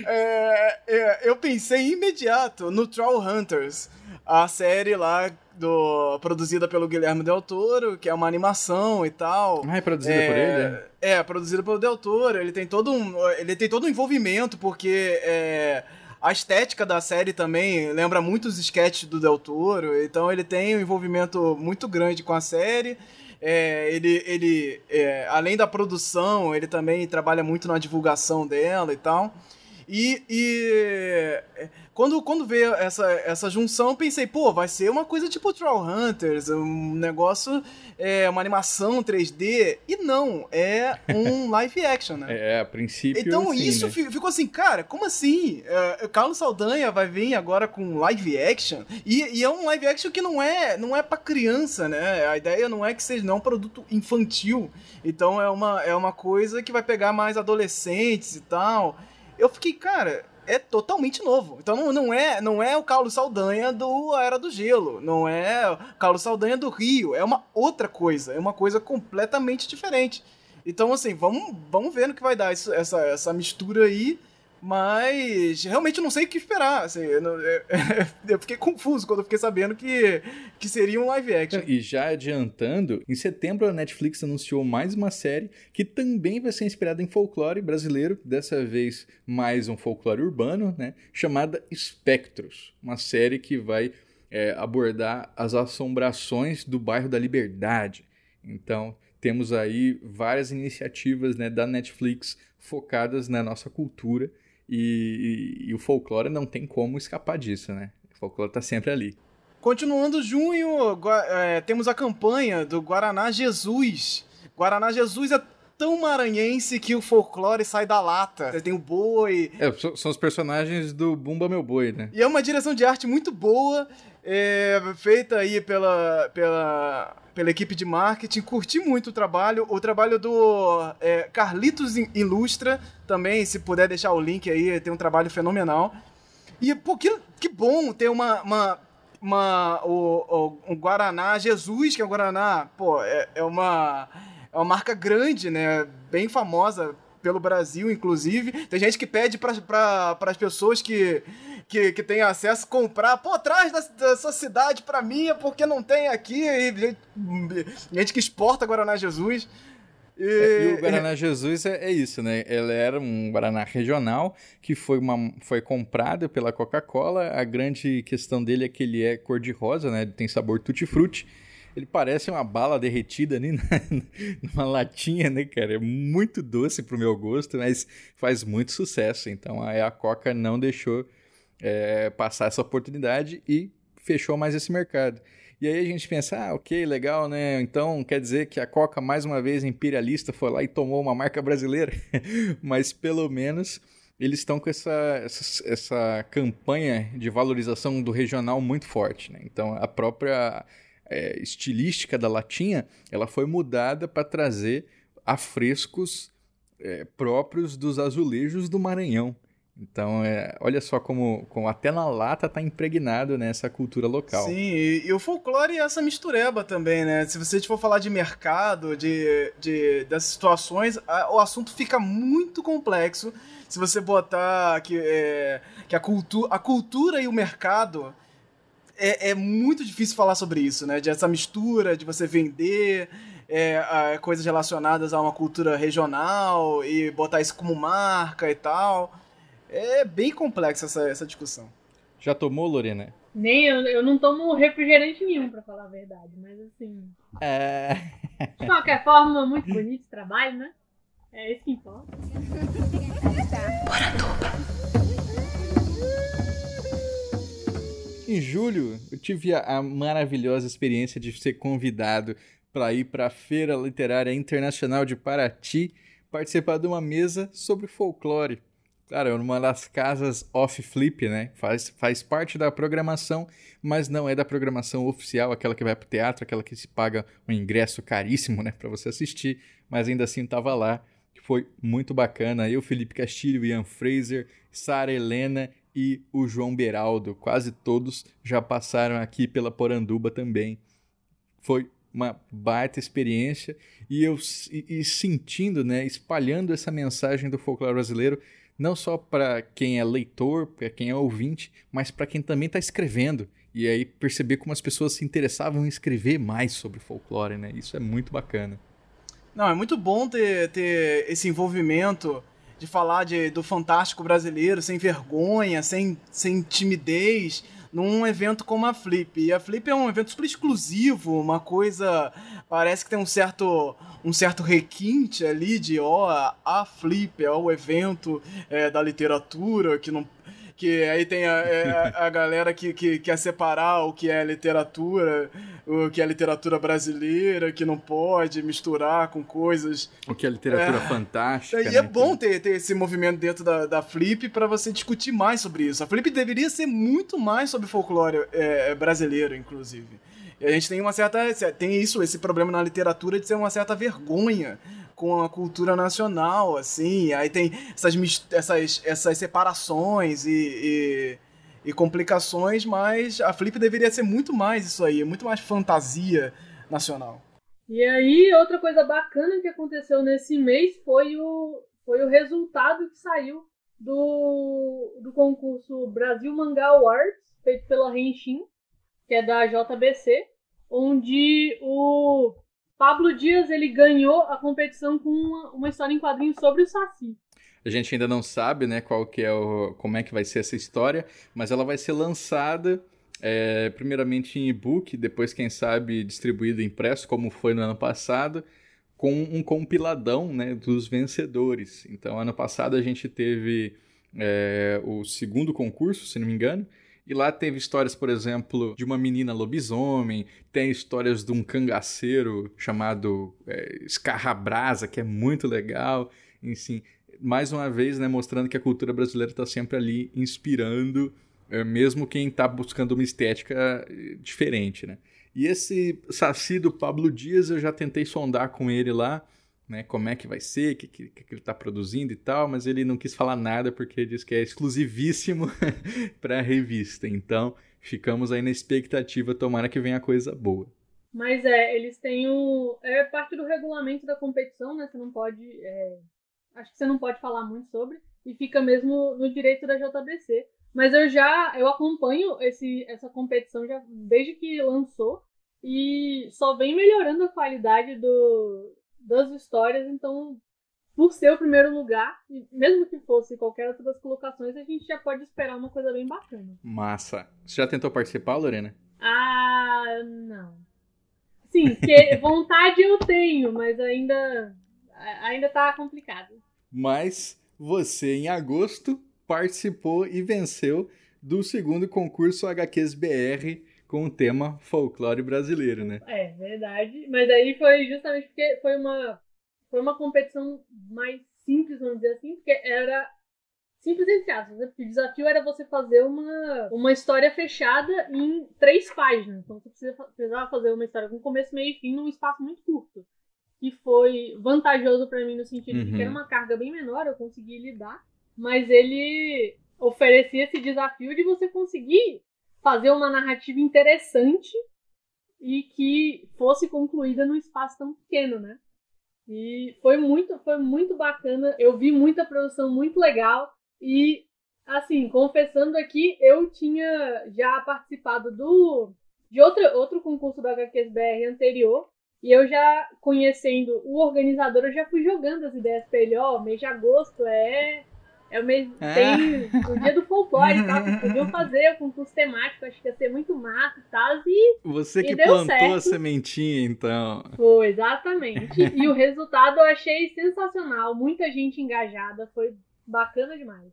É, é, eu pensei imediato no Troll Hunters, a série lá do, produzida pelo Guilherme Del Toro, que é uma animação e tal. Ah, é produzida é, por ele? É, produzida pelo Del Toro. Ele tem todo um, ele tem todo um envolvimento, porque é, a estética da série também lembra muito os sketches do Del Toro, então ele tem um envolvimento muito grande com a série. É, ele, ele é, além da produção, ele também trabalha muito na divulgação dela e tal. E, e quando, quando veio essa, essa junção, eu pensei, pô, vai ser uma coisa tipo Troll Hunters, um negócio, é, uma animação 3D. E não, é um live action, né? É, a princípio. Então sim, isso né? ficou assim, cara, como assim? É, Carlos Saldanha vai vir agora com live action? E, e, é um live action que não é, não é pra criança, né? A ideia não é que seja não é um produto infantil. Então é uma, é uma coisa que vai pegar mais adolescentes e tal. Eu fiquei, cara, é totalmente novo. Então não, não, é, não é o Carlos Saldanha do Era do Gelo, não é o Carlos Saldanha do Rio, é uma outra coisa, é uma coisa completamente diferente. Então, assim, vamos, vamos ver no que vai dar isso, essa, essa mistura aí. Mas realmente não sei o que esperar. Assim, eu, não, eu, eu, fiquei confuso quando eu fiquei sabendo que, que seria um live action. E já adiantando, em setembro a Netflix anunciou mais uma série que também vai ser inspirada em folclore brasileiro, dessa vez mais um folclore urbano, né? Chamada Espectros. Uma série que vai é, abordar as assombrações do bairro da Liberdade. Então, temos aí várias iniciativas né, da Netflix focadas na nossa cultura e, e, e, o folclore não tem como escapar disso, né? O folclore tá sempre ali. Continuando junho, é, temos a campanha do Guaraná Jesus. Guaraná Jesus é tão maranhense que o folclore sai da lata. Tem o boi. É, são os personagens do Bumba Meu Boi, né? E é uma direção de arte muito boa, é, feita aí pela, pela pela equipe de marketing. Curti muito o trabalho. O trabalho do é, Carlitos Ilustra também, se puder deixar o link aí, tem um trabalho fenomenal. E, pô, que, que bom ter uma. uma, uma o, o, Guaraná Jesus, que é o Guaraná, pô, é, é uma. É uma marca grande, né? Bem famosa pelo Brasil, inclusive. Tem gente que pede para as pessoas que que, que tem acesso comprar, pô, traz da, dessa cidade pra mim, porque não tem aqui. E, gente, gente que exporta Guaraná Jesus. E, é, e o Guaraná Jesus é, é, isso, né? Ele era um Guaraná regional que foi, uma, foi comprado pela Coca-Cola. A grande questão dele é que ele é cor-de-rosa, né? Ele tem sabor tutti-frutti. Ele parece uma bala derretida ali na, numa latinha, né, cara? É muito doce pro meu gosto, mas faz muito sucesso. Então a, a Coca não deixou é, passar essa oportunidade e fechou mais esse mercado. E aí a gente pensa, ah, ok, legal, né? Então quer dizer que a Coca, mais uma vez, imperialista, foi lá e tomou uma marca brasileira. Mas pelo menos eles estão com essa, essa, essa, campanha de valorização do regional muito forte. Né? Então a própria é, estilística da latinha ela foi mudada para trazer afrescos é, próprios dos azulejos do Maranhão. Então, é, olha só como, como até na lata tá impregnado nessa cultura local. Sim, e, e, o folclore é essa mistureba também, né? Se você for falar de mercado, de, de dessas situações, a, o assunto fica muito complexo. Se você botar que, é, que a, cultu a cultura e o mercado é, é muito difícil falar sobre isso, né? De essa mistura, de você vender é, coisas relacionadas a uma cultura regional e botar isso como marca e tal. É bem complexa essa, essa discussão. Já tomou, Lorena? Nem, eu, eu não tomo refrigerante nenhum, para falar a verdade, mas assim. É. De qualquer forma, muito bonito esse trabalho, né? É isso que importa. Em julho, eu tive a, a maravilhosa experiência de ser convidado para ir para a Feira Literária Internacional de Paraty participar de uma mesa sobre folclore. Claro, é uma das casas off-flip, né? Faz, faz parte da programação, mas não é da programação oficial, aquela que vai pro teatro, aquela que se paga um ingresso caríssimo, né, para você assistir, mas ainda assim tava lá. Foi muito bacana. Eu, Felipe Castilho, Ian Fraser, Sara Helena e o João Beraldo, quase todos já passaram aqui pela Poranduba também. Foi uma baita experiência e eu e, e sentindo, né, espalhando essa mensagem do folclore brasileiro não só para quem é leitor, para quem é ouvinte, mas para quem também está escrevendo. E aí perceber como as pessoas se interessavam em escrever mais sobre folclore, né? Isso é muito bacana. Não, é muito bom ter, ter esse envolvimento de falar de, do fantástico brasileiro sem vergonha, sem, sem timidez, num evento como a Flip. E a Flip é um evento super exclusivo, uma coisa. Parece que tem um certo, um certo requinte ali de, ó, a Flip é o evento é, da literatura que não que aí tem a, é, a, a galera que, que quer separar o que é literatura, o que é literatura brasileira, que não pode misturar com coisas. O que é literatura é, fantástica. E né? é bom ter, ter esse movimento dentro da, da Flip para você discutir mais sobre isso. A Flip deveria ser muito mais sobre folclore é, brasileiro, inclusive. E a gente tem uma certa. Tem isso, esse problema na literatura de ser uma certa vergonha com a cultura nacional, assim. Aí tem essas, essas, essas separações e, e, e complicações, mas a Flip deveria ser muito mais isso aí, muito mais fantasia nacional. E aí, outra coisa bacana que aconteceu nesse mês foi o, foi o resultado que saiu do, do concurso Brasil Mangá Awards, feito pela Renshin, que é da JBC, onde o Pablo Dias ele ganhou a competição com uma, uma história em quadrinhos sobre o Saci. A gente ainda não sabe, né, qual que é o, como é que vai ser essa história, mas ela vai ser lançada é, primeiramente em e-book, depois quem sabe distribuído impresso, como foi no ano passado, com um compiladão, né, dos vencedores. Então, ano passado a gente teve é, o segundo concurso, se não me engano, e lá teve histórias, por exemplo, de uma menina lobisomem, tem histórias de um cangaceiro chamado é, Escarrabrasa, que é muito legal. Enfim, mais uma vez, né, mostrando que a cultura brasileira está sempre ali inspirando, é, mesmo quem está buscando uma estética é, diferente, né? E esse Saci do Pablo Dias, eu já tentei sondar com ele lá, né, como é que vai ser, o que, que, que, ele está produzindo e tal, mas ele não quis falar nada porque disse que é exclusivíssimo para a revista. Então, ficamos aí na expectativa, tomara que venha coisa boa. Mas é, eles têm o. É parte do regulamento da competição, né? Você não pode. É... Acho que você não pode falar muito sobre. E fica mesmo no direito da JBC. Mas eu já. Eu acompanho esse, essa competição já desde que lançou. E só vem melhorando a qualidade do, das histórias, então, por ser o primeiro lugar, mesmo que fosse qualquer outra das colocações, a gente já pode esperar uma coisa bem bacana. Massa. Você já tentou participar, Lorena? Ah, não. Sim, que vontade eu tenho, mas ainda ainda tá complicado. Mas você em agosto participou e venceu do segundo concurso HQs BR com o tema folclore brasileiro, né? É, verdade. Mas aí foi justamente porque foi uma, foi uma competição mais simples, vamos dizer assim, porque era simples entre aspas, né? Porque o desafio era você fazer uma, uma história fechada em três páginas. Então você precisa, precisava fazer uma história com começo, meio e fim num espaço muito curto. Que foi vantajoso para mim no sentido uhum. de que era uhum. uma carga bem menor, eu consegui lidar. mas ele oferecia esse desafio de você conseguir fazer uma narrativa interessante e que fosse concluída num espaço tão pequeno, né? E foi muito, foi muito bacana. Eu vi muita produção muito legal e assim, confessando aqui, eu tinha já participado do de outro, outro concurso da HQSBR anterior e eu já conhecendo o organizador, eu já fui jogando as ideias pra ele, ó, oh, mês de agosto é é o mês, é. tem o dia do folclore e tal, que podiam fazer o concurso temático, acho que ia ser muito massa e tal, e Você que e plantou certo. a sementinha, então. Foi, exatamente. e o resultado eu achei sensacional, muita gente engajada, foi bacana demais.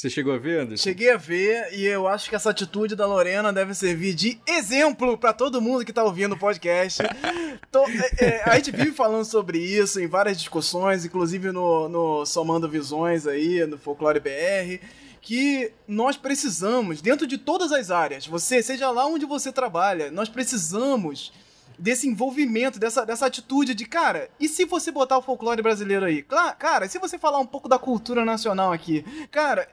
Você chegou a ver, Anderson? Cheguei a ver e eu acho que essa atitude da Lorena deve servir de exemplo para todo mundo que tá ouvindo o podcast. Tô, é, é, a gente vive falando sobre isso em várias discussões, inclusive no, no Somando Visões aí, no Folclore BR, que nós precisamos, dentro de todas as áreas, você, seja lá onde você trabalha, nós precisamos desse envolvimento, dessa, dessa atitude de, cara, e se você botar o folclore brasileiro aí? Claro, cara, e se você falar um pouco da cultura nacional aqui? Cara,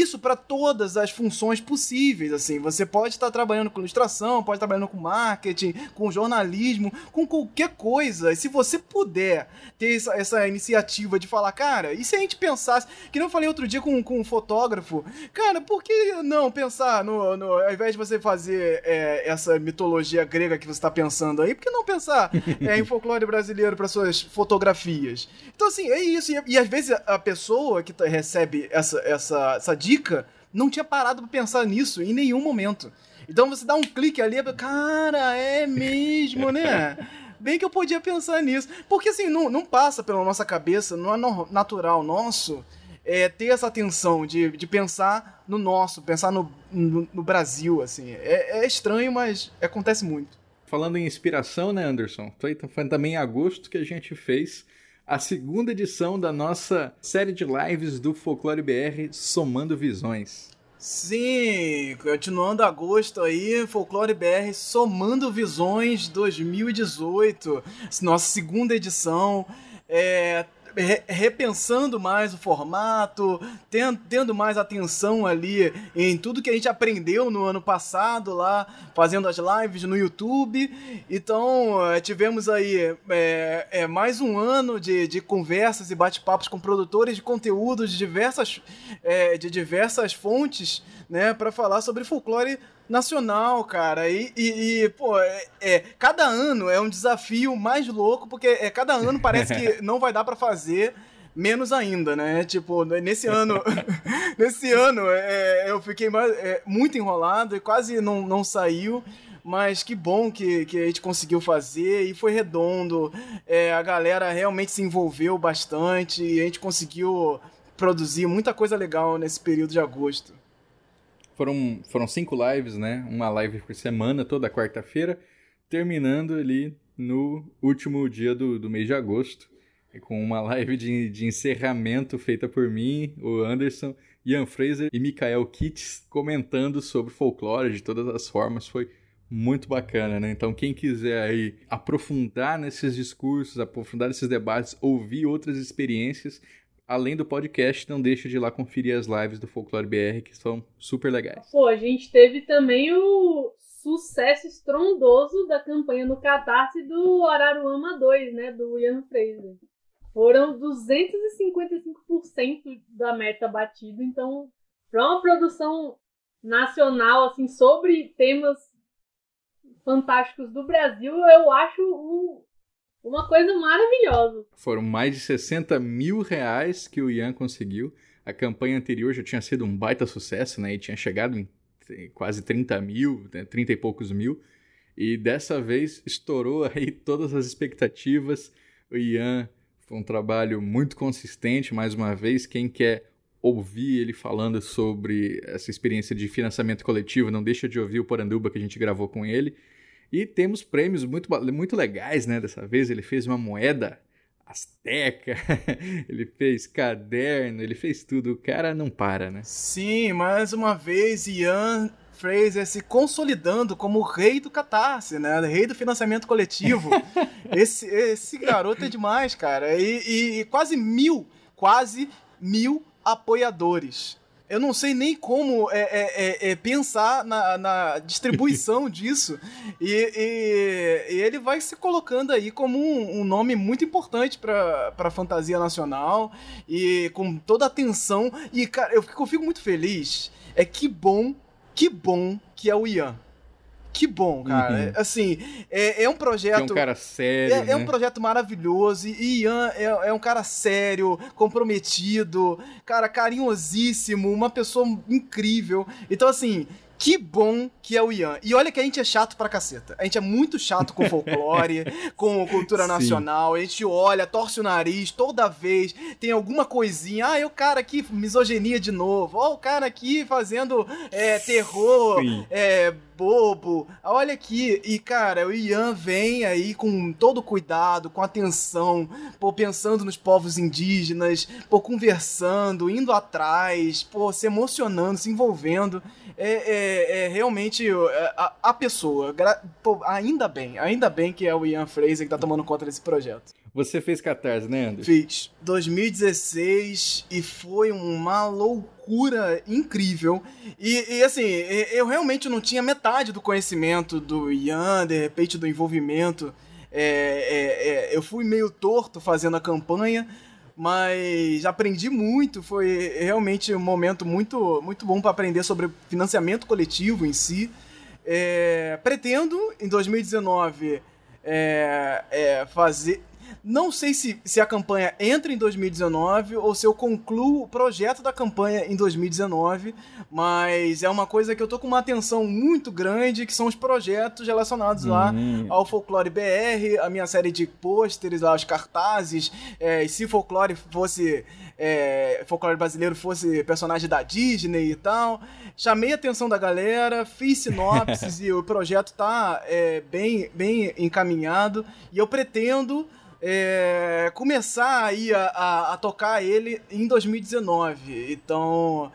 isso para todas as funções possíveis, assim. Você pode estar trabalhando com ilustração, pode estar trabalhando com marketing, com jornalismo, com qualquer coisa. E se você puder ter essa, essa iniciativa de falar, cara, e se a gente pensasse, que não falei outro dia com, com um fotógrafo, cara, por que não pensar no, no ao invés de você fazer é, essa mitologia grega que você está pensando aí, por que não pensar é, em folclore brasileiro para suas fotografias? Então, assim, é isso. E, e às vezes a pessoa que recebe essa, essa, essa dica não tinha parado pra pensar nisso em nenhum momento. Então você dá um clique ali, cara, é mesmo, né? Bem que eu podia pensar nisso. Porque assim, não, não passa pela nossa cabeça, não é natural nosso é, ter essa atenção de, de pensar no nosso, pensar no, no, no Brasil, assim. É, é, estranho, mas acontece muito. Falando em inspiração, né, Anderson? Foi, foi também em agosto que a gente fez a segunda edição da nossa série de lives do Folclore BR Somando Visões. Sim, continuando agosto aí, Folclore BR Somando Visões 2018, nossa segunda edição. É, repensando mais o formato, tendo, tendo mais atenção ali em tudo que a gente aprendeu no ano passado lá, fazendo as lives no YouTube. Então, eh, tivemos aí é, é, mais um ano de, de conversas e bate-papos com produtores de conteúdo de diversas, é, de diversas fontes, né, para falar sobre folclore nacional, cara. E, e, e pô, é, é, cada ano é um desafio mais louco, porque é, cada ano parece que não vai dar para fazer. Menos ainda, né? Tipo, nesse ano. nesse ano é, eu fiquei é, muito enrolado e quase não, não saiu. Mas que bom que, que a gente conseguiu fazer e foi redondo. É, a galera realmente se envolveu bastante e a gente conseguiu produzir muita coisa legal nesse período de agosto. Foram, foram cinco lives, né? Uma live por semana, toda quarta-feira, terminando ali no último dia do, do mês de agosto, com uma live de, de encerramento feita por mim, o Anderson, Ian Fraser e Mikael Kitts comentando sobre folclore de todas as formas. Foi muito bacana, né? Então, quem quiser aí aprofundar nesses discursos, aprofundar nesses debates, ouvir outras experiências, além do podcast, não deixe de ir lá conferir as lives do Folclore BR, que são super legais. Pô, a gente teve também o sucesso estrondoso da campanha no Catarse do Araruama 2, né, do Ian Fraser. Foram 255% da meta batida, então, para uma produção nacional, assim, sobre temas fantásticos do Brasil, eu acho um, uma coisa maravilhosa. Foram mais de 60 mil reais que o Ian conseguiu. A campanha anterior já tinha sido um baita sucesso, né? E tinha chegado em quase 30 mil, né? 30 e poucos mil. E dessa vez estourou aí todas as expectativas. O Ian foi um trabalho muito consistente, mais uma vez. Quem quer ouvir ele falando sobre essa experiência de financiamento coletivo, não deixa de ouvir o Poranduba que a gente gravou com ele. E temos prêmios muito, muito legais, né? Dessa vez ele fez uma moeda asteca, ele fez caderno, ele fez tudo. O cara não para, né? Sim, mais uma vez, Ian Fraser se consolidando como o rei do catarse, né? Rei do financiamento coletivo. esse, esse garoto é demais, cara. E, e, e quase mil, quase mil apoiadores. Eu não sei nem como é, é, é, é pensar na, na distribuição disso. E, e, e, ele vai se colocando aí como um, um nome muito importante para a fantasia nacional e com toda a atenção. E, cara, eu fico, eu fico muito feliz. É que bom, que bom que é o Ian. Que bom, cara. Uhum. É, assim, é, é um projeto. É um cara sério. É, né? é um projeto maravilhoso. E Ian é, é, um cara sério, comprometido, cara, carinhosíssimo, uma pessoa incrível. Então, assim, que bom que é o Ian. E olha que a gente é chato pra caceta. A gente é muito chato com folclore, com cultura nacional. A gente olha, torce o nariz toda vez. Tem alguma coisinha. Ah, é o cara aqui, misoginia de novo. Ó, o cara aqui fazendo é, terror, é, bobo. Olha aqui. E, cara, o Ian vem aí com todo cuidado, com atenção, pô, pensando nos povos indígenas, pô, conversando, indo atrás, pô, se emocionando, se envolvendo. É, é, é realmente é, a, a pessoa. Pô, ainda bem, ainda bem que é o Ian Fraser que tá tomando conta desse projeto. Você fez Catarse, né, André? Fiz. 2016 e foi uma loucura incrível. E, e, assim, eu realmente não tinha metade do conhecimento do Ian, de repente do envolvimento. É, é, é, eu fui meio torto fazendo a campanha, mas aprendi muito. Foi realmente um momento muito, muito bom para aprender sobre financiamento coletivo em si. É, pretendo, em 2019, é, é, fazer não sei se, se a campanha entra em 2019 ou se eu concluo o projeto da campanha em 2019, mas é uma coisa que eu tô com uma atenção muito grande, que são os projetos relacionados lá uhum. ao Folclore BR, a minha série de pôsteres lá, os cartazes, é, e se folclore fosse. É, folclore brasileiro fosse personagem da Disney e tal. Chamei a atenção da galera, fiz sinopses e o projeto tá é, bem, bem encaminhado. E eu pretendo é, começar aí a, a, a, tocar ele em 2019. Então,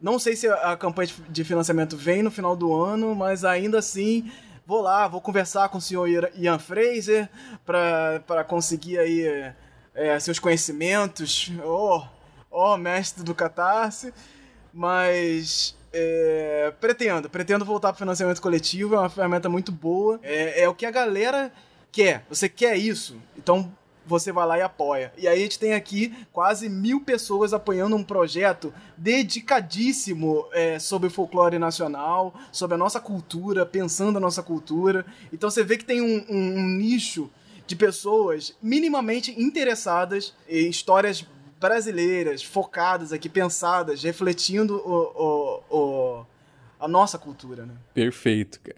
não sei se a, campanha de financiamento vem no final do ano, mas ainda assim vou lá, vou conversar com o senhor Ian Fraser para conseguir aí é, seus conhecimentos. Oh, oh, mestre do Catarse. Mas é, pretendo, pretendo voltar para financiamento coletivo, é uma ferramenta muito boa. É, é o que a galera quer, você quer isso, então você vai lá e apoia. E aí a gente tem aqui quase mil pessoas apoiando um projeto dedicadíssimo é, sobre o folclore nacional, sobre a nossa cultura, pensando a nossa cultura. Então você vê que tem um, um, um nicho de pessoas minimamente interessadas em histórias brasileiras, focadas aqui, pensadas, refletindo o, o, o a nossa cultura. Né? Perfeito, cara.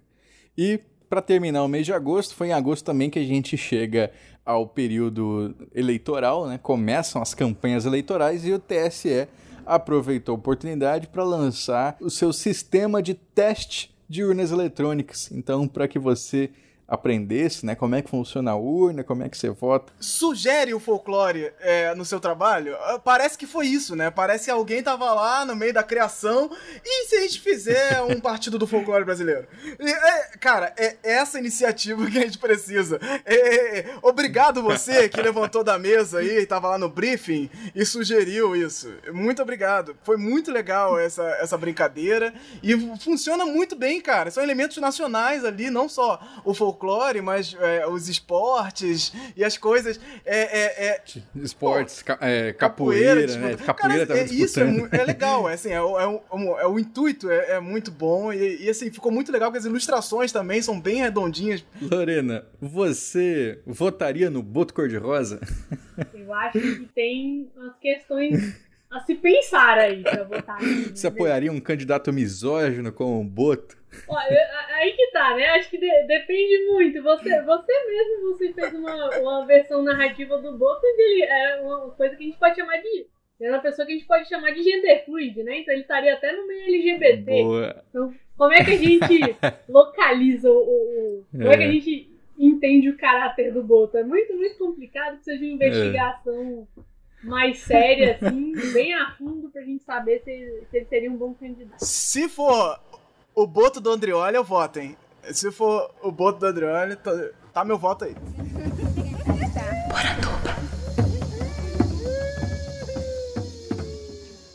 E para terminar o mês de agosto, foi em agosto também que a gente chega ao período eleitoral, né? Começam as campanhas eleitorais e o TSE aproveitou a oportunidade para lançar o seu sistema de teste de urnas eletrônicas. Então, para que você aprendesse, né? Como é que funciona a urna, como é que você vota. Sugere o folclore é, no seu trabalho? Ah, parece que foi isso, né? Parece que alguém tava lá no meio da criação. E se a gente fizer um partido do folclore brasileiro? É, cara, é essa iniciativa que a gente precisa. É, é, é, obrigado você que levantou da mesa aí, tava lá no briefing e sugeriu isso. Muito obrigado. Foi muito legal essa, essa brincadeira. E funciona muito bem, cara. São elementos nacionais ali, não só o folclore folclore, mas é, os esportes e as coisas. É, é, é esportes, ca é, capoeira, capoeira né? Capoeira Cara, é, Isso é, legal, assim, é, o, o intuito é, muito bom e, e, assim, ficou muito legal que as ilustrações também são bem redondinhas. Lorena, você votaria no Boto Cor-de-Rosa? Eu acho que tem umas questões a se pensar aí pra votar. Você apoiaria um candidato misógino como o Boto? Olha, aí que tá, né? Acho que de, depende muito. Você, você mesmo você fez uma, uma versão narrativa do Boto e ele é uma coisa que a gente pode chamar de. É uma pessoa que a gente pode chamar de gender fluid, né? Então ele estaria até no meio LGBT. Boa. Então, como é que a gente localiza o. o como é. é que a gente entende o caráter do Boto? É muito, muito complicado, precisa de investigação. É mais séria, assim, bem a fundo, pra gente saber se, se ele seria um bom candidato. Se for o Boto do Andrioli, eu voto, hein? Se for o Boto do Andrioli, tá, tá meu voto aí.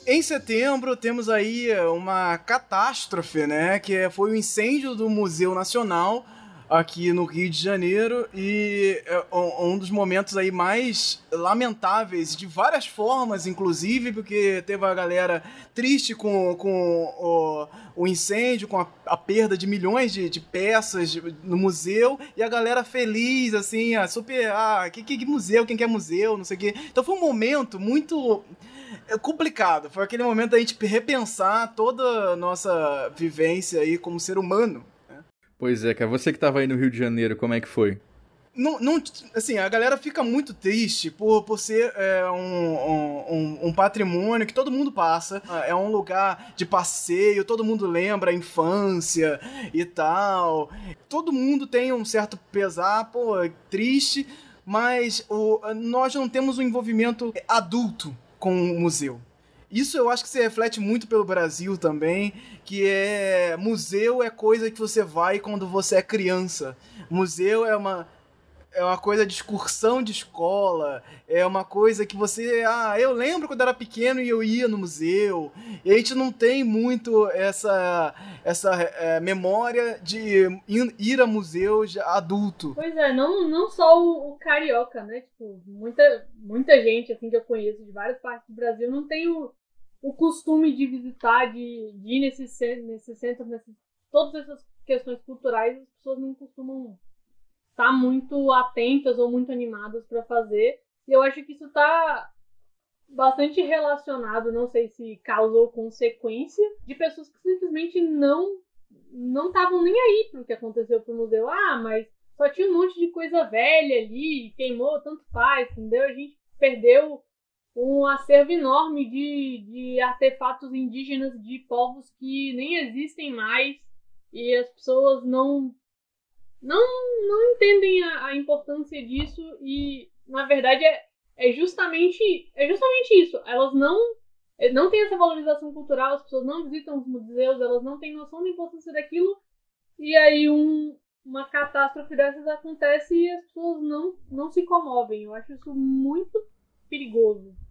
em setembro temos aí uma catástrofe, né? Que foi o incêndio do Museu Nacional aqui no Rio de Janeiro e é um dos momentos aí mais lamentáveis de várias formas, inclusive, porque teve a galera triste com, com o, o incêndio, com a, a, perda de milhões de, de peças no museu e a galera feliz, assim, a super, ah, que, que, que museu, quem quer museu, não sei o quê. Então foi um momento muito é complicado. Foi aquele momento da gente repensar toda a nossa vivência aí como ser humano. Pois é, cara. Você que tava aí no Rio de Janeiro, como é que foi? Não, não, assim, a galera fica muito triste por, por ser é, um, um, um, patrimônio que todo mundo passa. É um lugar de passeio, todo mundo lembra a infância e tal. Todo mundo tem um certo pesar, pô, triste, mas o, nós não temos um envolvimento adulto com o museu. Isso eu acho que se reflete muito pelo Brasil também, que é museu é coisa que você vai quando você é criança. Museu é uma é uma coisa de excursão de escola, é uma coisa que você. Ah, eu lembro quando era pequeno e eu ia no museu. E a gente não tem muito essa, essa é, memória de ir a museu adulto. Pois é, não, não só o, o, carioca, né? Tipo, muita, muita gente assim que eu conheço de várias partes do Brasil não tem o, o costume de visitar, de, de ir nesse, nesse centro, nesse, todas essas questões culturais, as pessoas não costumam estar tá muito atentas ou muito animadas para fazer. E eu acho que isso está bastante relacionado, não sei se causou consequência, de pessoas que simplesmente não não estavam nem aí pro que aconteceu pro museu. Ah, mas só tinha um monte de coisa velha ali, queimou, tanto faz, entendeu? A gente perdeu um acervo enorme de, de artefatos indígenas de povos que nem existem mais e as pessoas não não, não entendem a, a importância disso e na verdade é, é justamente é justamente isso. Elas não não têm essa valorização cultural as pessoas não visitam os museus elas não têm noção da importância daquilo e aí um, uma catástrofe dessas acontece e as pessoas não, não se comovem. Eu acho isso muito perigoso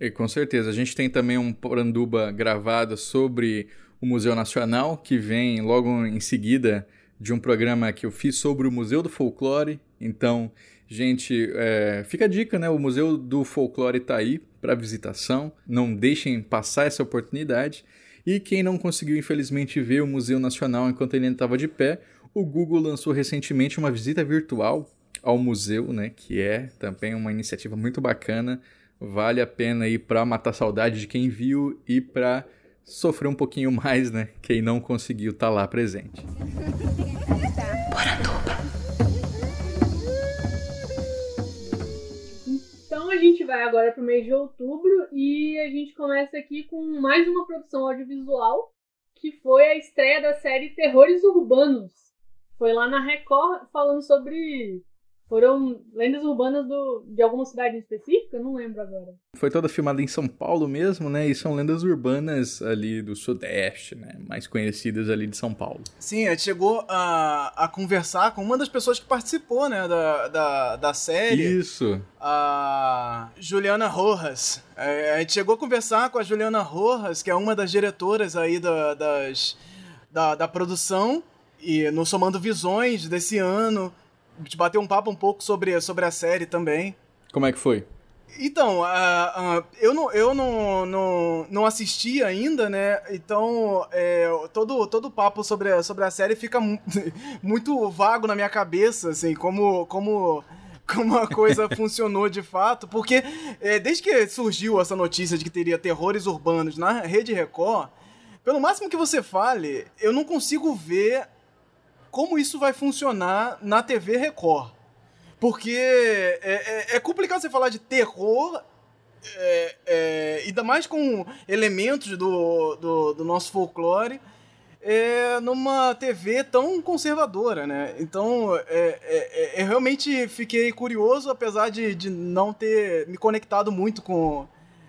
e, com certeza. A gente tem também um Poranduba gravado sobre o Museu Nacional, que vem logo em seguida de um programa que eu fiz sobre o Museu do Folclore. Então, gente, é, fica a dica, né? O Museu do Folclore está aí para visitação. Não deixem passar essa oportunidade. E quem não conseguiu, infelizmente, ver o Museu Nacional enquanto ele estava de pé, o Google lançou recentemente uma visita virtual ao museu, né? Que é também uma iniciativa muito bacana vale a pena ir para matar saudade de quem viu e para sofrer um pouquinho mais, né? Quem não conseguiu estar tá lá presente. Então a gente vai agora para o mês de outubro e a gente começa aqui com mais uma produção audiovisual que foi a estreia da série Terrores Urbanos. Foi lá na Record falando sobre foram lendas urbanas do, de alguma cidade específica? Não lembro agora. Foi toda filmada em São Paulo mesmo, né? E são lendas urbanas ali do Sudeste, né? Mais conhecidas ali de São Paulo. Sim, a gente chegou a, a conversar com uma das pessoas que participou, né? Da, da, da série. Isso. A Juliana Rojas. É, a gente chegou a conversar com a Juliana Rojas, que é uma das diretoras aí da, das, da, da produção. E no Somando Visões desse ano de bater um papo um pouco sobre, sobre a série também. Como é que foi? Então, uh, uh, eu, não, eu não, não, não assisti ainda, né? Então, é, todo, todo o papo sobre, a, sobre a série fica muito vago na minha cabeça, assim, como, como, como a coisa funcionou de fato. Porque é, desde que surgiu essa notícia de que teria terrores urbanos na Rede Record, pelo máximo que você fale, eu não consigo ver como isso vai funcionar na TV Record. Porque é, é, é complicado você falar de terror, é, é, ainda mais com elementos do, do, do nosso folclore, é, numa TV tão conservadora, né? Então, é, é, eu realmente fiquei curioso, apesar de, de não ter me conectado muito com,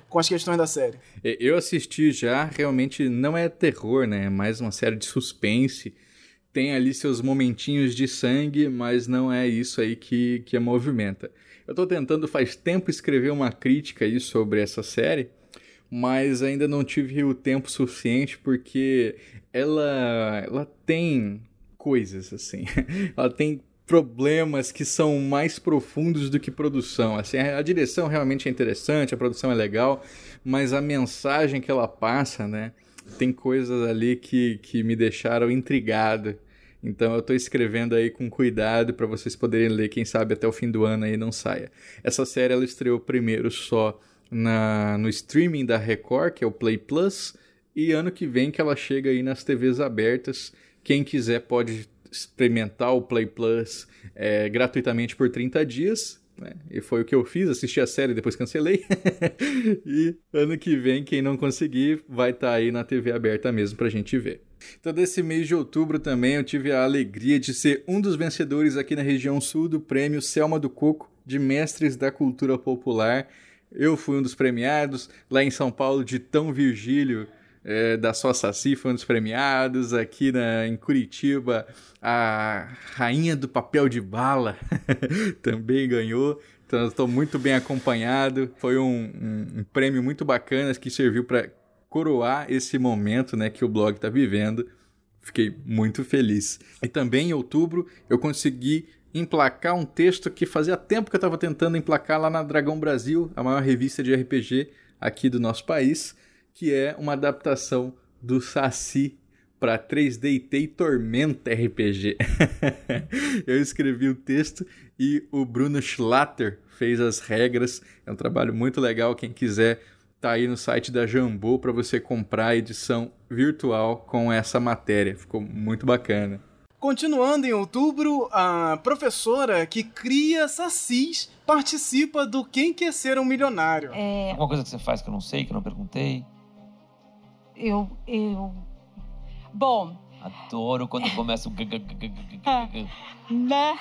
com as questões da série. Eu assisti já, realmente não é terror, né? É mais uma série de suspense tem ali seus momentinhos de sangue, mas não é isso aí que, que a movimenta. Eu estou tentando faz tempo escrever uma crítica aí sobre essa série, mas ainda não tive o tempo suficiente porque ela, ela tem coisas assim. ela tem problemas que são mais profundos do que produção. Assim, a direção realmente é interessante, a produção é legal, mas a mensagem que ela passa, né? Tem coisas ali que, que me deixaram intrigado. Então eu estou escrevendo aí com cuidado para vocês poderem ler, quem sabe até o fim do ano aí não saia. Essa série ela estreou primeiro só na, no streaming da Record, que é o Play Plus, e ano que vem que ela chega aí nas TVs abertas. Quem quiser pode experimentar o Play Plus é, gratuitamente por 30 dias. Né? E foi o que eu fiz, assisti a série depois cancelei. e ano que vem, quem não conseguir, vai estar tá aí na TV aberta mesmo pra gente ver. Então, desse mês de outubro também, eu tive a alegria de ser um dos vencedores aqui na região sul do prêmio Selma do Coco de Mestres da Cultura Popular. Eu fui um dos premiados, lá em São Paulo, de Tão Virgílio é, da Só Saci foi um dos premiados. Aqui na, em Curitiba, a Rainha do Papel de Bala também ganhou. Então, estou muito bem acompanhado. Foi um, um, um prêmio muito bacana que serviu para coroar esse momento né, que o blog está vivendo. Fiquei muito feliz. E também em outubro eu consegui emplacar um texto que fazia tempo que eu estava tentando emplacar lá na Dragão Brasil, a maior revista de RPG aqui do nosso país que é uma adaptação do Saci para 3D e Tormenta RPG. eu escrevi o texto e o Bruno Schlatter fez as regras. É um trabalho muito legal. Quem quiser, tá aí no site da Jambô para você comprar a edição virtual com essa matéria. Ficou muito bacana. Continuando em outubro, a professora que cria sacis participa do Quem Quer Ser um Milionário. É... Alguma coisa que você faz que eu não sei, que eu não perguntei? Eu, eu... Bom... Adoro quando começa o... né?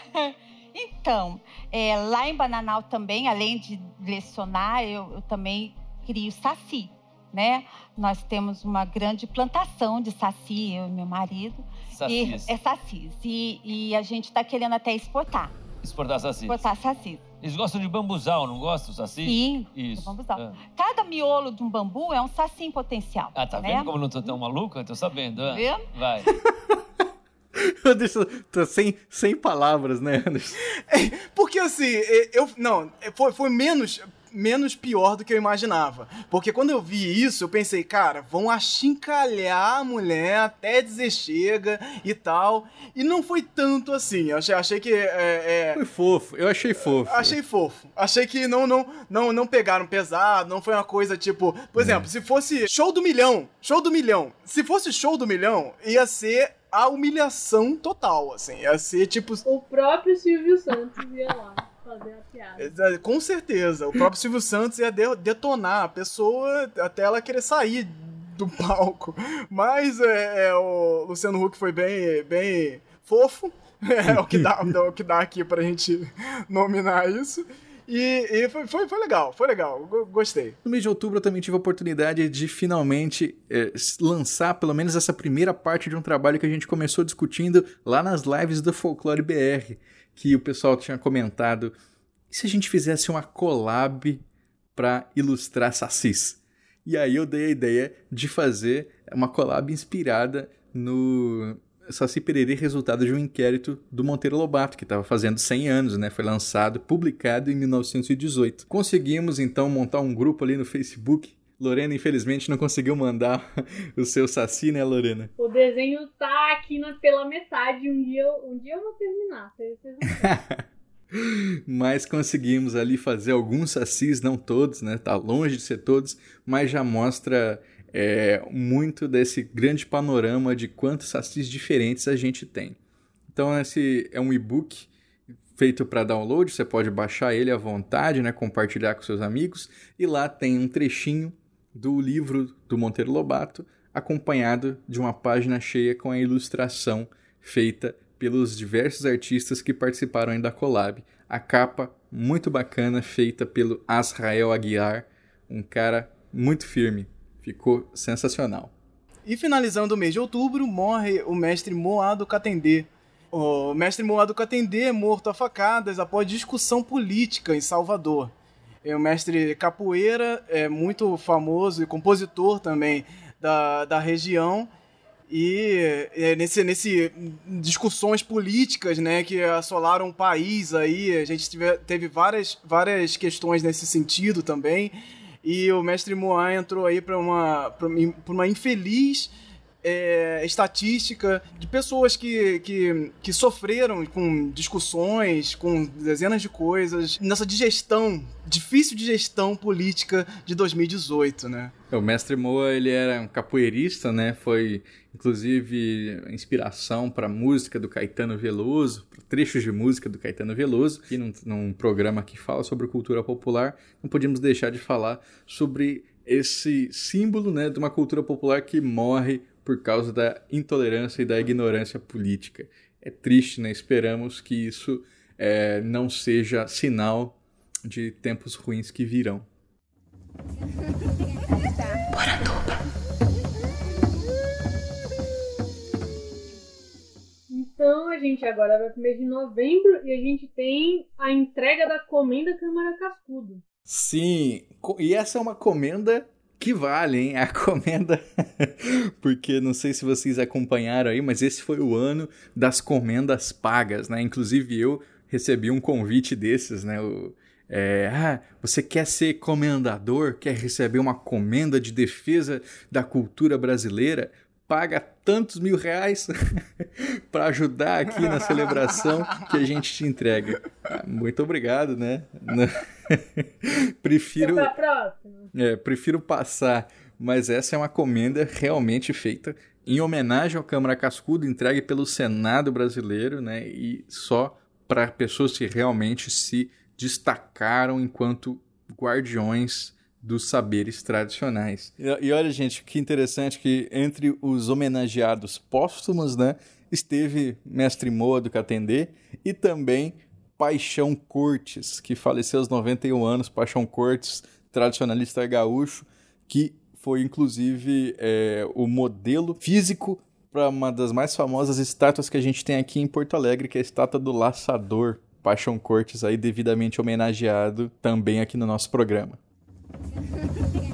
Então, é, lá em Bananal também, além de lecionar, eu, eu também crio saci, né? Nós temos uma grande plantação de saci, eu e meu marido. Sacis. E, é sacis. E, e a gente está querendo até exportar. Exportar sacis. Exportar sacis. Eles gostam de bambuzal, não gostam, saci? Sim, Isso. bambuzal. É. Cada miolo de um bambu é um saci em potencial. Ah, tá né? vendo como eu não tô tão maluco? Eu tô sabendo. Tá vendo? Vai. Anderson, tô sem, sem palavras, né, Anderson? É, porque assim, eu. Não, foi, foi menos menos pior do que eu imaginava. Porque quando eu vi isso, eu pensei, cara, vão achincalhar a mulher até dizer chega e tal. E não foi tanto assim. Eu achei, achei que. É, é... Foi fofo, eu achei fofo. Achei fofo. Achei que não, não, não, não pegaram pesado, não foi uma coisa tipo. Por exemplo, se fosse show do milhão, show do milhão. Se fosse show do milhão, ia ser a humilhação total, assim. Ia ser tipo. O próprio Silvio Santos ia lá fazer a piada. Com certeza. O próprio Silvio Santos ia detonar a pessoa até ela querer sair do palco. Mas é, é, o Luciano Huck foi bem, bem fofo. É o que dá, é o que dá aqui pra gente nominar isso. E, e foi, foi, foi, legal, foi legal, gostei. No mês de outubro eu também tive a oportunidade de finalmente é, lançar pelo menos essa primeira parte de um trabalho que a gente começou discutindo lá nas lives do Folclore BR que o pessoal tinha comentado. E se a gente fizesse uma collab para ilustrar Sacis? E aí eu dei a ideia de fazer uma collab inspirada no Saci Pererê, resultado de um inquérito do Monteiro Lobato, que estava fazendo 100 anos, né? Foi lançado, publicado em 1918. Conseguimos então montar um grupo ali no Facebook Lorena, infelizmente, não conseguiu mandar o seu saci, né, Lorena? O desenho tá aqui na, pela metade. Um dia, um dia eu vou terminar. Vocês, mas conseguimos ali fazer alguns sacis, não todos, né? Tá longe de ser todos, mas já mostra é, muito desse grande panorama de quantos sacis diferentes a gente tem. Então, esse é um e-book feito para download, você pode baixar ele à vontade, né, compartilhar com seus amigos, e lá tem um trechinho do livro do Monteiro Lobato, acompanhado de uma página cheia com a ilustração feita pelos diversos artistas que participaram da collab. A capa muito bacana, feita pelo Azrael Aguiar, um cara muito firme. Ficou sensacional. E finalizando o mês de outubro, morre o mestre Moado Catendê. O mestre Moado Catendê é morto a facadas após discussão política em Salvador. É um mestre capoeira, é muito famoso e compositor também da, da região. E é, nesse, nesse discussões políticas, né, que assolaram o país aí, a gente tive, teve várias, várias questões nesse sentido também. E o mestre Moan entrou aí para uma, uma infeliz é, estatística de pessoas que, que, que sofreram com discussões, com dezenas de coisas, nessa digestão, difícil digestão política de 2018, né? O mestre Moa, ele era um capoeirista, né? Foi, inclusive, inspiração para música do Caetano Veloso, trechos de música do Caetano Veloso. E num, num programa que fala sobre cultura popular, não podíamos deixar de falar sobre esse símbolo, né, de uma cultura popular que morre por causa da intolerância e da ignorância política. É triste, né? Esperamos que isso é, não seja sinal de tempos ruins que virão. Então a gente agora vai pro mês de novembro e a gente tem a entrega da comenda Câmara Cascudo. Sim, e essa é uma comenda que vale, hein? A comenda. Porque não sei se vocês acompanharam aí, mas esse foi o ano das comendas pagas, né? Inclusive eu recebi um convite desses, né? O, é, ah, você quer ser comendador? Quer receber uma comenda de defesa da cultura brasileira? Paga tantos mil reais para ajudar aqui na celebração que a gente te entrega. Muito obrigado, né? prefiro. É, prefiro passar, mas essa é uma comenda realmente feita em homenagem ao Câmara Cascudo, entregue pelo Senado brasileiro, né? E só para pessoas que realmente se destacaram enquanto guardiões dos saberes tradicionais. E, e, olha, gente, que interessante que entre os homenageados póstumos, né, esteve Mestre Moa do Catendê e também Paixão Cortes, que faleceu aos 91 anos, Paixão Cortes, tradicionalista gaúcho, que foi inclusive é, o modelo físico para uma das mais famosas estátuas que a gente tem aqui em Porto Alegre, que é a estátua do Laçador, Paixão Cortes, aí devidamente homenageado também aqui no nosso programa. Thank you.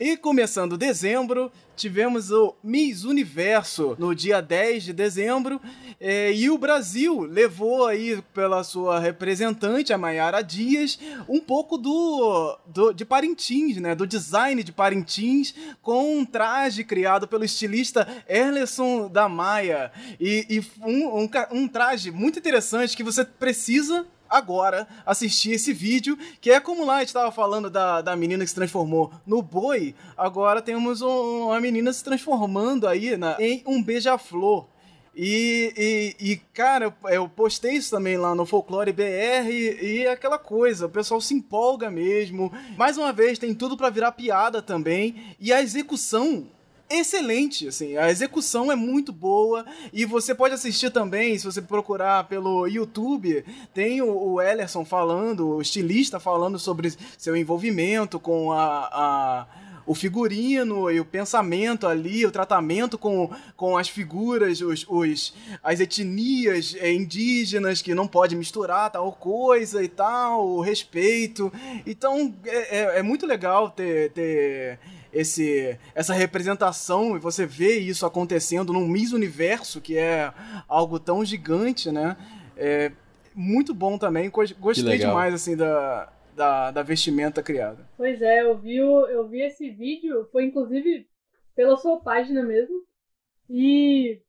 E começando dezembro, tivemos o Miss Universo no dia 10 de dezembro. É, e o Brasil levou aí pela sua representante, a Mayara Dias, um pouco do, do de Parintins, né? Do design de Parintins, com um traje criado pelo estilista Erleson da Maia. E, e um, um, um traje muito interessante que você precisa agora assistir esse vídeo, que é como lá a gente estava falando da, da menina que se transformou no boi, agora temos um, uma menina se transformando aí na, em um beija-flor. E, e, e, cara, eu postei isso também lá no Folclore BR e, e aquela coisa, o pessoal se empolga mesmo. Mais uma vez, tem tudo para virar piada também. E a execução excelente, assim, a execução é muito boa e você pode assistir também, se você procurar pelo YouTube, tem o, o Ellerson falando, o estilista falando sobre seu envolvimento com a, a o figurino e o pensamento ali, o tratamento com, com as figuras, os, os, as etnias é, indígenas que não pode misturar tal coisa e tal, o respeito. Então é, é, é muito legal ter, ter esse, essa representação e você vê isso acontecendo num Miss Universo, que é algo tão gigante, né? É muito bom também. Gostei demais, assim, da, da, da vestimenta criada. Pois é, eu vi, eu vi esse vídeo, foi inclusive pela sua página mesmo. E,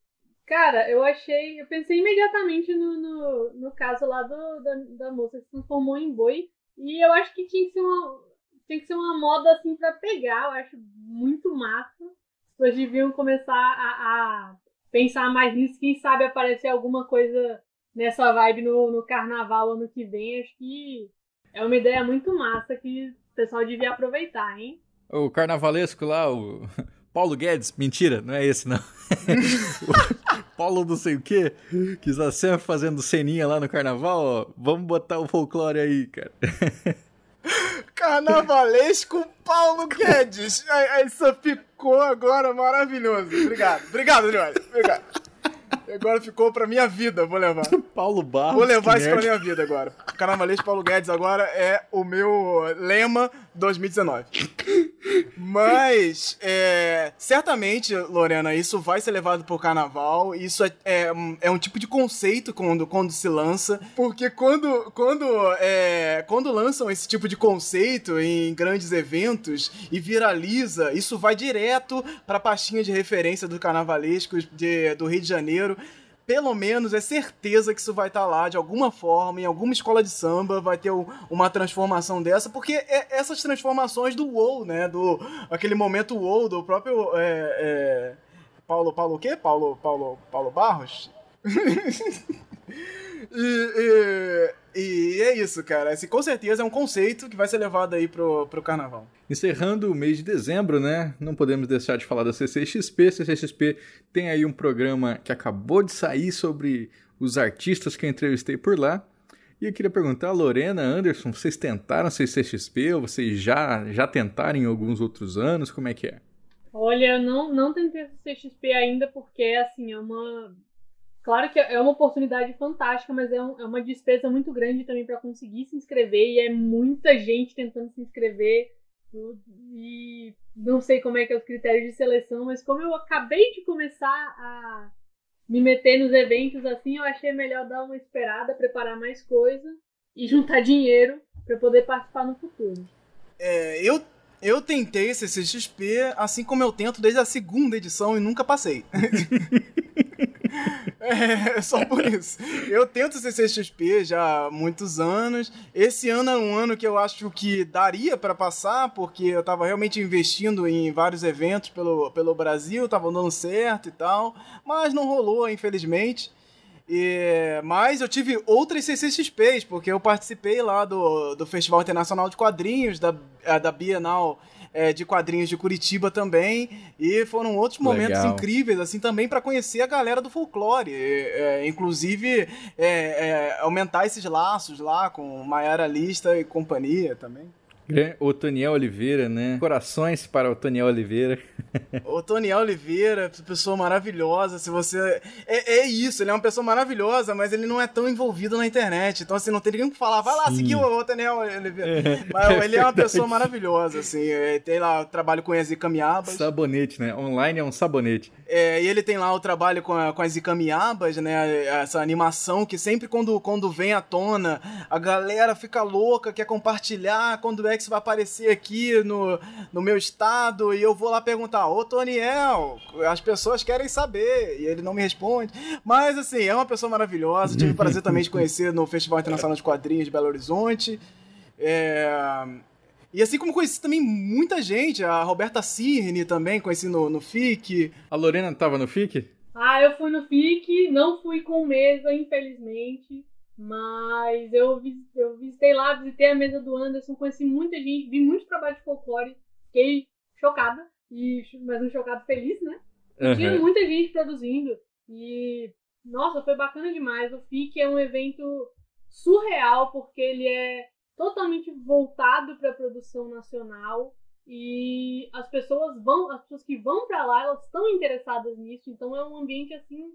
cara, eu achei. Eu pensei imediatamente no, no, no caso lá do, da, da moça que se transformou em boi. E eu acho que tinha que ser uma, tinha que ser uma moda assim para pegar. Eu acho muito massa. As pessoas deviam começar a, a, pensar mais nisso. Quem sabe aparecer alguma coisa nessa vibe no, no carnaval ano que vem. Acho que é uma ideia muito massa que o pessoal devia aproveitar, hein? O carnavalesco lá, o Paulo Guedes, mentira, não é esse não. Paulo não sei o quê, que está sempre fazendo ceninha lá no carnaval, ó. Vamos botar o folclore aí, cara. Carnavalesco Paulo Guedes. Aí, aí ficou agora maravilhoso. Obrigado. Obrigado, Leone. Obrigado. Agora ficou pra minha vida, vou levar. Paulo Barros. Vou levar isso pra nerd. minha vida agora. Carnavalesco Paulo Guedes agora é o meu lema 2019. Mas, é, certamente, Lorena, isso vai ser levado pro carnaval. Isso é, é, um- é um tipo de conceito quando, quando se lança. Porque quando, quando, é, quando lançam esse tipo de conceito em grandes eventos e viraliza, isso vai direto pra pastinha de referência do carnavalescos de, do Rio de Janeiro pelo menos é certeza que isso vai estar lá de alguma forma, em alguma escola de samba, vai ter um- uma transformação dessa, porque é essas transformações do WoW, né? Do aquele momento WoW do próprio é, é, Paulo Paulo o quê? Paulo Paulo Paulo Barros. E, e- e é isso, cara. Esse com certeza é um conceito que vai ser levado aí pro, pro carnaval. Encerrando o mês de dezembro, né? Não podemos deixar de falar da CCXP. CCXP tem aí um programa que acabou de sair sobre os artistas que eu entrevistei por lá. E eu queria perguntar, Lorena, Anderson, vocês tentaram CCXP ou vocês já, já tentaram em alguns outros anos? Como é que é? Olha, eu não, não tentei CXP ainda porque, assim, é uma. Claro que é uma oportunidade fantástica, mas é, um- é uma despesa muito grande também para conseguir se inscrever e é muita gente tentando se inscrever. E não sei como é que é os critérios de seleção, mas como eu acabei de começar a me meter nos eventos assim, eu achei melhor dar uma esperada, preparar mais coisa e juntar dinheiro para poder participar no futuro. É, eu, eu tentei CCXP, assim como eu tento desde a segunda edição e nunca passei. É, só por isso. Eu tento CCXP já há muitos anos. Esse ano é um ano que eu acho que daria pra passar, porque eu tava realmente investindo em vários eventos pelo, pelo Brasil, tava dando certo e tal, mas não rolou, infelizmente. E- mas eu tive outras CCXPs, porque eu participei lá do, do Festival Internacional de Quadrinhos, da, da Bienal eh, de Quadrinhos de Curitiba também, e foram outros momentos Legal. incríveis, assim, também para conhecer a galera do folclore, eh, eh, inclusive eh, eh, aumentar esses laços lá com Maiara Lista e companhia também. O Toniel Oliveira, né? Corações para o Toniel Oliveira. O Tony Oliveira, pessoa maravilhosa. Se você. É, é isso, ele é uma pessoa maravilhosa, mas ele não é tão envolvido na internet. Então, assim, não tem ninguém que falar, vai lá Sim. seguir o, o Tony Oliveira. Mas ele é uma pessoa maravilhosa, assim. é, tem lá o trabalho com as Icamiabas. Sabonete, né? Online é um sabonete. É, e ele tem lá o trabalho com, a- com as Icamiabas, né? Essa animação que sempre quando, quando vem à tona, a galera fica louca, quer compartilhar quando é isso vai aparecer aqui no, no meu estado. E eu vou lá perguntar, ô Toniel, as pessoas querem saber. E ele não me responde. Mas assim, é uma pessoa maravilhosa. Tive o prazer também de conhecer no Festival Internacional de Quadrinhos de Belo Horizonte. É, E assim como conheci também muita gente, a Roberta Cirne também, conheci no, no FIC. A Lorena tava no FIC? Ah, eu fui no FIC, não fui com mesa, infelizmente. Mas eu, eu visitei lá, visitei a mesa do Anderson, conheci muita gente, vi muito trabalho de folclore, fiquei chocada, e, mas um chocado feliz, né? Tinha Aham. muita gente produzindo. E, nossa, foi bacana demais. O FIC é um evento surreal, porque ele é totalmente voltado para a produção nacional. E as pessoas vão, as pessoas que vão para lá, elas estão interessadas nisso. Então é um ambiente assim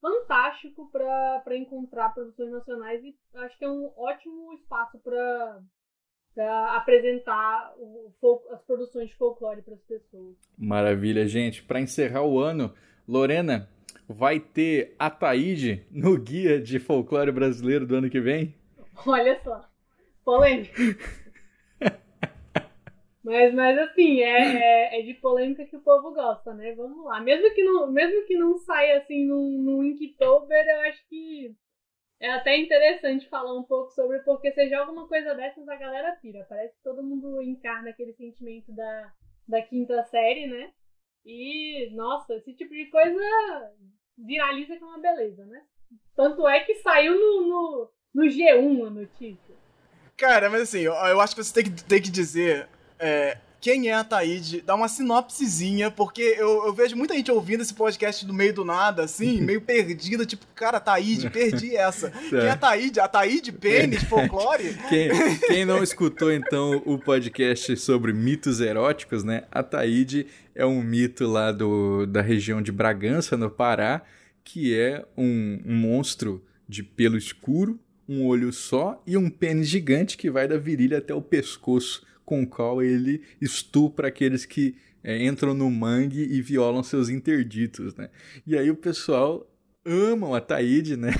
fantástico para encontrar produções nacionais e acho que é um ótimo espaço para apresentar o as produções de folclore para as pessoas. Maravilha, gente. Para encerrar o ano, Lorena, vai ter a Taíde no guia de folclore brasileiro do ano que vem? Olha só, polêmica. mas, mas assim, é, é, é de polêmica que o povo gosta, né? Vamos lá. Mesmo que não, mesmo que não saia assim no Inktober, eu acho que é até interessante falar um pouco sobre, porque você joga uma coisa dessas, a galera pira. Parece que todo mundo encarna aquele sentimento da, da quinta série, né? E, nossa, esse tipo de coisa viraliza que é uma beleza, né? Tanto é que saiu no, no, no G1 a notícia. Cara, mas assim, eu, eu acho que você tem que, tem que dizer é, quem é a Taíde, dá uma sinopsezinha, porque eu, eu vejo muita gente ouvindo esse podcast no meio do nada, assim, meio perdida, tipo, cara, Taíde, perdi essa. Quem é a Taíde? A Taíde Pênis, folclore? Quem, quem não escutou, então, o podcast sobre mitos eróticos, né? A Taíde é um mito lá do, da região de Bragança, no Pará, que é um, um monstro de pelo escuro, um olho só e um pênis gigante que vai da virilha até o pescoço, com o qual ele estupra aqueles que é, entram no mangue e violam seus interditos, né? E aí o pessoal ama o Ataíde, né?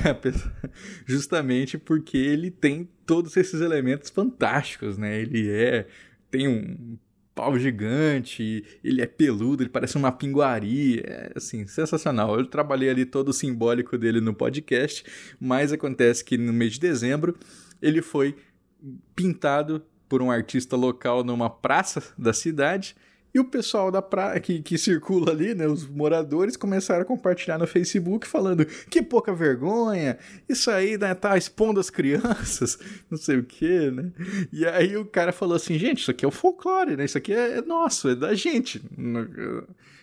Justamente porque ele tem todos esses elementos fantásticos, né? Ele é tem um pau gigante, ele é peludo, ele parece uma pinguari, é assim, sensacional. Eu trabalhei ali todo o simbólico dele no podcast, mas acontece que no mês de dezembro ele foi pintado por um artista local numa praça da cidade e o pessoal da praia que, que circula ali, né, os moradores, começaram a compartilhar no Facebook falando que pouca vergonha, isso aí né, tá expondo as crianças, não sei o que, né? E aí o cara falou assim, gente, isso aqui é o folclore, né? Isso aqui é, é nosso, é da gente.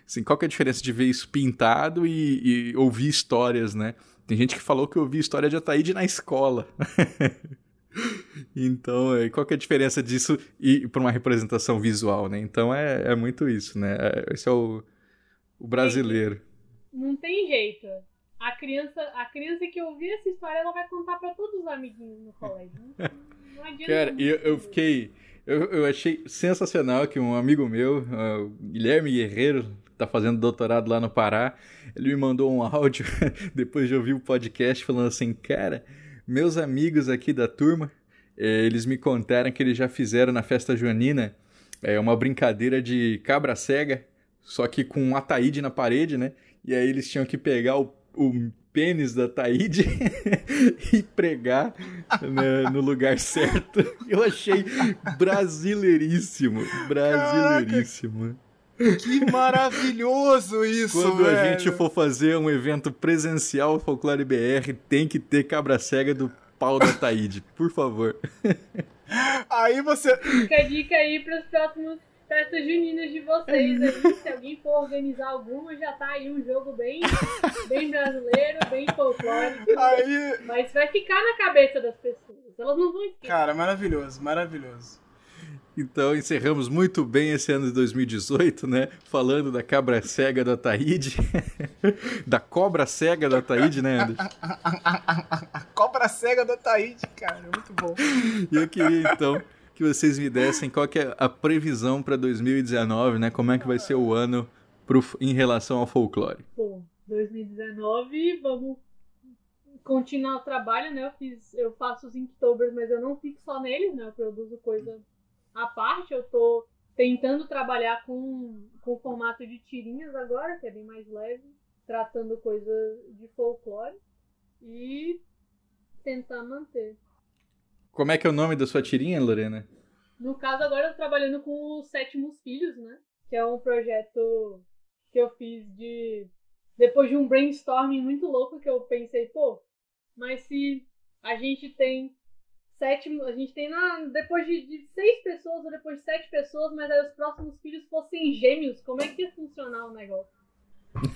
Assim, qual que é a diferença de ver isso pintado e, e ouvir histórias, né? Tem gente que falou que ouvi história de Ataíde na escola. Então, é, qual que é a diferença disso e para uma representação visual, né? Então é, é muito isso, né? É, esse é o, o brasileiro. Não tem jeito. A criança, a criança que ouvir essa história, ela vai contar para todos os amiguinhos no colégio. Não, não adianta. Cara, eu, eu fiquei. Eu, eu achei sensacional que um amigo meu, uh, Guilherme Guerreiro, tá fazendo doutorado lá no Pará, ele me mandou um áudio depois de ouvir o podcast falando assim, cara meus amigos aqui da turma, eh, eles me contaram que eles já fizeram na festa junina é, uma brincadeira de cabra cega, só que com um ataíde na parede, né? E aí eles tinham que pegar o, o pênis da Taíde e pregar né, no lugar certo. Eu achei brasileiríssimo, brasileiríssimo. Que maravilhoso isso, Quando velho. a gente for fazer um evento presencial Folclore BR, tem que ter cabra cega do pau da Taíde, por favor. Aí você. Fica a dica aí para os próximos festas juninas de vocês aí. Se alguém for organizar alguma, já tá aí um jogo bem, bem brasileiro, bem folclórico. Aí. Mas vai ficar na cabeça das pessoas. Elas não vão esquecer. Cara, maravilhoso, maravilhoso. Então encerramos muito bem esse ano de 2018, né? Falando da cabra cega da Taíde. da cobra cega da Taíde, né, Anderson? cobra cega da Taíde, cara, muito bom. E eu queria então que vocês me dessem qual que é a previsão para 2019, né? Como é que vai ser o ano pro, em relação ao folclore? Pô, 2019, vamos continuar o trabalho, né? Eu, fiz, eu faço os Inktober, mas eu não fico só neles, né? Eu produzo coisa à parte. Eu tô tentando trabalhar com, com formato de tirinhas agora, que é bem mais leve, tratando coisas de folclore e tentar manter. Como é que é o nome da sua tirinha, Lorena? No caso, agora eu tô trabalhando com os Sétimos Filhos, né? Que é um projeto que eu fiz de. Depois de um brainstorming muito louco que eu pensei, pô, mas se a gente tem sétimo, a gente tem na, depois de, de, seis pessoas ou depois de sete pessoas, mas aí os próximos filhos fossem gêmeos, como é que ia funcionar o negócio?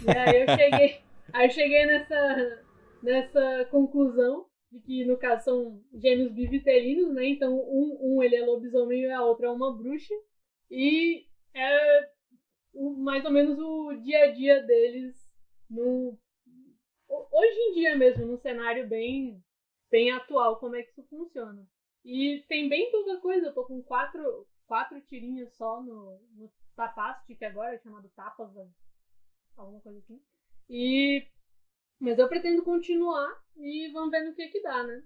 E aí eu cheguei, aí eu cheguei nessa, nessa conclusão de que no caso são gêmeos bivitelinos, né? Então um, um ele é lobisomem e a outra é uma bruxa e é o, mais ou menos o dia a dia deles no hoje em dia mesmo, num cenário bem bem atual como é que isso funciona. E tem bem pouca coisa, eu tô com quatro, quatro tirinhas só no, no Tapast, que agora é chamado Tapas, alguma coisa assim. E mas eu pretendo continuar e vamos ver no que que dá, né?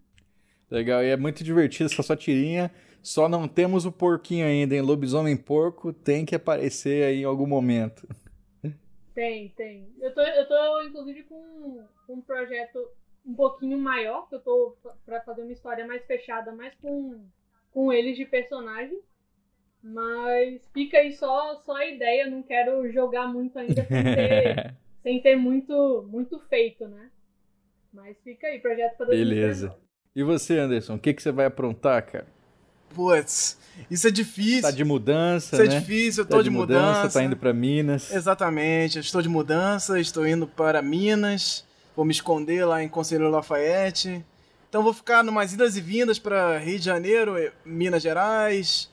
Legal, e é muito divertido essa sua tirinha. Só não temos o porquinho ainda, hein? Lobisomem porco tem que aparecer aí em algum momento. Tem, tem. Eu tô, eu tô inclusive, com um projeto um pouquinho maior, que eu tô para fazer uma história mais fechada, mais com, com eles de personagem. Mas fica aí só, só a ideia, não quero jogar muito ainda sem ter, sem ter muito, muito feito, né? Mas fica aí, projeto para Beleza. E você, Anderson, o que, que você vai aprontar, cara? Putz, isso é difícil. Tá de mudança, isso né? é difícil, eu tô tá de, de mudança. mudança. Tá indo para Minas. Exatamente, eu estou de mudança, estou indo para Minas. Vou me esconder lá em Conselheiro Lafayette. Então vou ficar numas idas e vindas para Rio de Janeiro, Minas Gerais.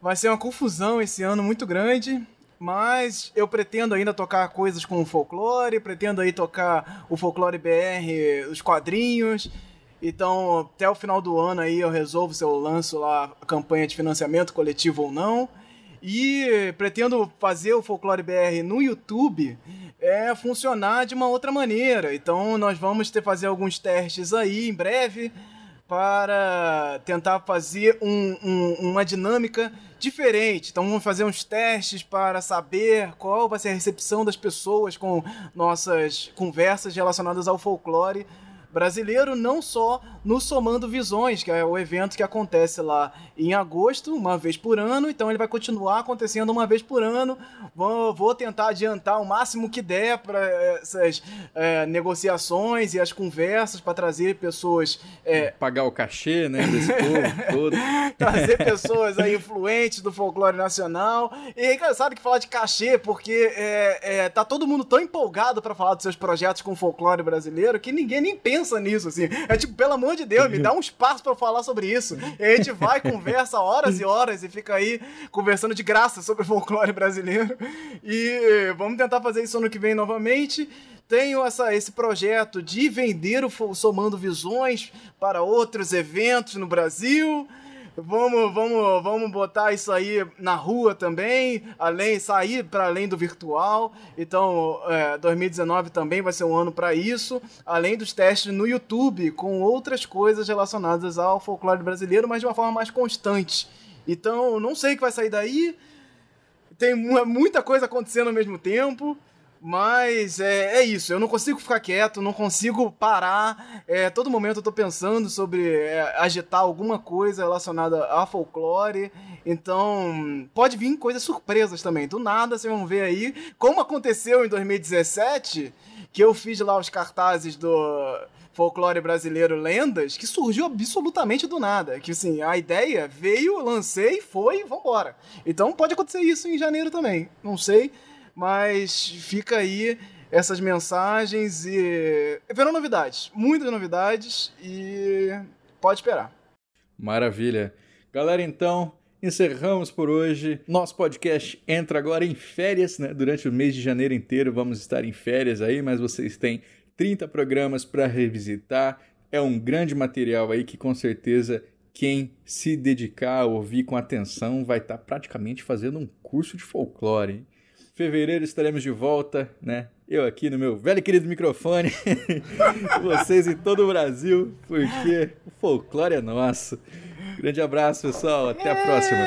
Vai ser uma confusão esse ano muito grande. Mas eu pretendo ainda tocar coisas com o folclore, pretendo aí tocar o folclore BR, os quadrinhos. Então, até o final do ano aí eu resolvo se eu lanço lá a campanha de financiamento coletivo ou não. E pretendo fazer o Folclore BR no YouTube é funcionar de uma outra maneira. Então nós vamos ter fazer alguns testes aí em breve para tentar fazer um, um, uma dinâmica diferente. Então vamos fazer uns testes para saber qual vai ser a recepção das pessoas com nossas conversas relacionadas ao folclore brasileiro, não só no Somando Visões, que é o evento que acontece lá em agosto, uma vez por ano, então ele vai continuar acontecendo uma vez por ano. Vou, vou tentar adiantar o máximo que der para essas é, negociações e as conversas para trazer pessoas. É, Pagar o cachê, né, desse povo todo. trazer pessoas aí influentes do folclore nacional. E é engraçado que falar de cachê, porque é, é, tá todo mundo tão empolgado para falar dos seus projetos com folclore brasileiro que ninguém nem pensa nisso, assim. É tipo, pelo amor de Deus, me dá um espaço para falar sobre isso. E a gente vai, conversa horas e horas e fica aí conversando de graça sobre folclore brasileiro. E vamos tentar fazer isso ano que vem novamente tenho essa, esse projeto de vender o Somando Visões para outros eventos no Brasil. Vamos, vamos, vamos botar isso aí na rua também, além sair para além do virtual. Então, é, 2019 também vai ser um ano para isso, além dos testes no YouTube com outras coisas relacionadas ao folclore brasileiro, mas de uma forma mais constante. Então, não sei o que vai sair daí. Tem muita coisa acontecendo ao mesmo tempo. Mas é, é, isso, eu não consigo ficar quieto, não consigo parar. É, todo momento eu tô pensando sobre é, agitar alguma coisa relacionada a folclore. Então, pode vir coisas surpresas também. Do nada, vocês vão ver aí, como aconteceu em 2017, que eu fiz lá os cartazes do folclore brasileiro Lendas, que surgiu absolutamente do nada. Que assim, a ideia veio, lancei, foi, vambora. Então pode acontecer isso em janeiro também. Não sei mas fica aí essas mensagens e verão novidades, muitas novidades e pode esperar. Maravilha. Galera, então, encerramos por hoje. Nosso podcast entra agora em férias, né? Durante o mês de janeiro inteiro vamos estar em férias aí, mas vocês têm 30 programas para revisitar. É um grande material aí que com certeza quem se dedicar a ouvir com atenção vai estar praticamente fazendo um curso de folclore. Hein? Fevereiro estaremos de volta, né? Eu aqui no meu velho e querido microfone, vocês em todo o Brasil, porque o folclore é nosso. Grande abraço, pessoal. Até a próxima.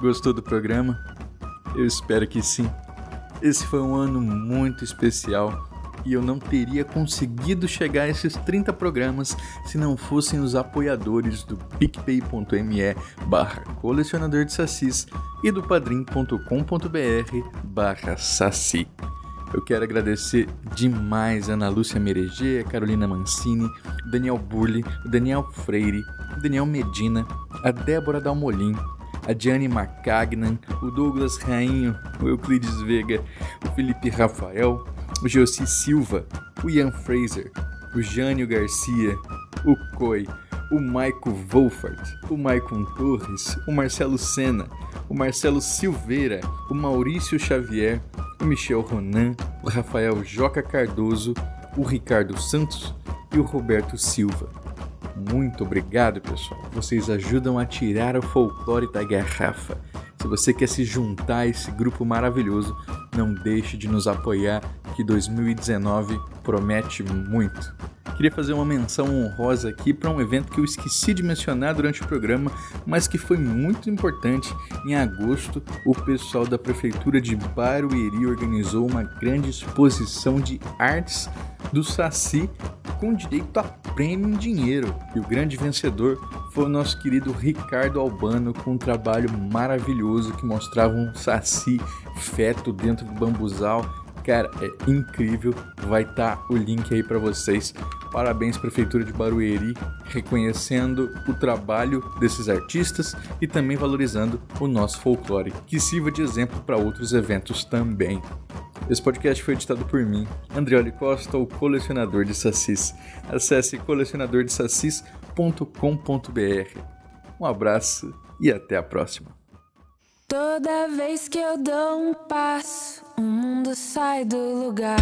Gostou do programa? Eu espero que sim. Esse foi um ano muito especial e eu não teria conseguido chegar a esses 30 programas se não fossem os apoiadores do picpay.me barra colecionador de sacis e do padrim.com.br barra saci. Eu quero agradecer demais a Ana Lúcia Mereger, a Carolina Mancini, o Daniel Burli, o Daniel Freire, o Daniel Medina, a Débora Dalmolin, a Diane Macagnan, o Douglas Rainho, o Euclides Vega, o Felipe Rafael, o Josi Silva, o Ian Fraser, o Jânio Garcia, o Coi, o Maico Wolfart, o Maicon Torres, o Marcelo Sena, o Marcelo Silveira, o Maurício Xavier, o Michel Ronan, o Rafael Joca Cardoso, o Ricardo Santos e o Roberto Silva. Muito obrigado, pessoal. Vocês ajudam a tirar o folclore da garrafa. Se você quer se juntar a esse grupo maravilhoso, não deixe de nos apoiar, que 2019 promete muito. Queria fazer uma menção honrosa aqui para um evento que eu esqueci de mencionar durante o programa, mas que foi muito importante. Em agosto, o pessoal da Prefeitura de Barueri organizou uma grande exposição de artes do Saci com direito a prêmio em dinheiro. E o grande vencedor foi o nosso querido Ricardo Albano com um trabalho maravilhoso que mostrava um saci feto dentro do bambuzal Cara, é incrível. Vai estar tá o link aí para vocês. Parabéns Prefeitura de Barueri, reconhecendo o trabalho desses artistas e também valorizando o nosso folclore, que sirva de exemplo para outros eventos também. Esse podcast foi editado por mim, Andrioli Costa, o colecionador de sacis. Acesse colecionadordesacis.com.br. Um abraço e até a próxima. Toda vez que eu dou um passo, o mundo sai do lugar.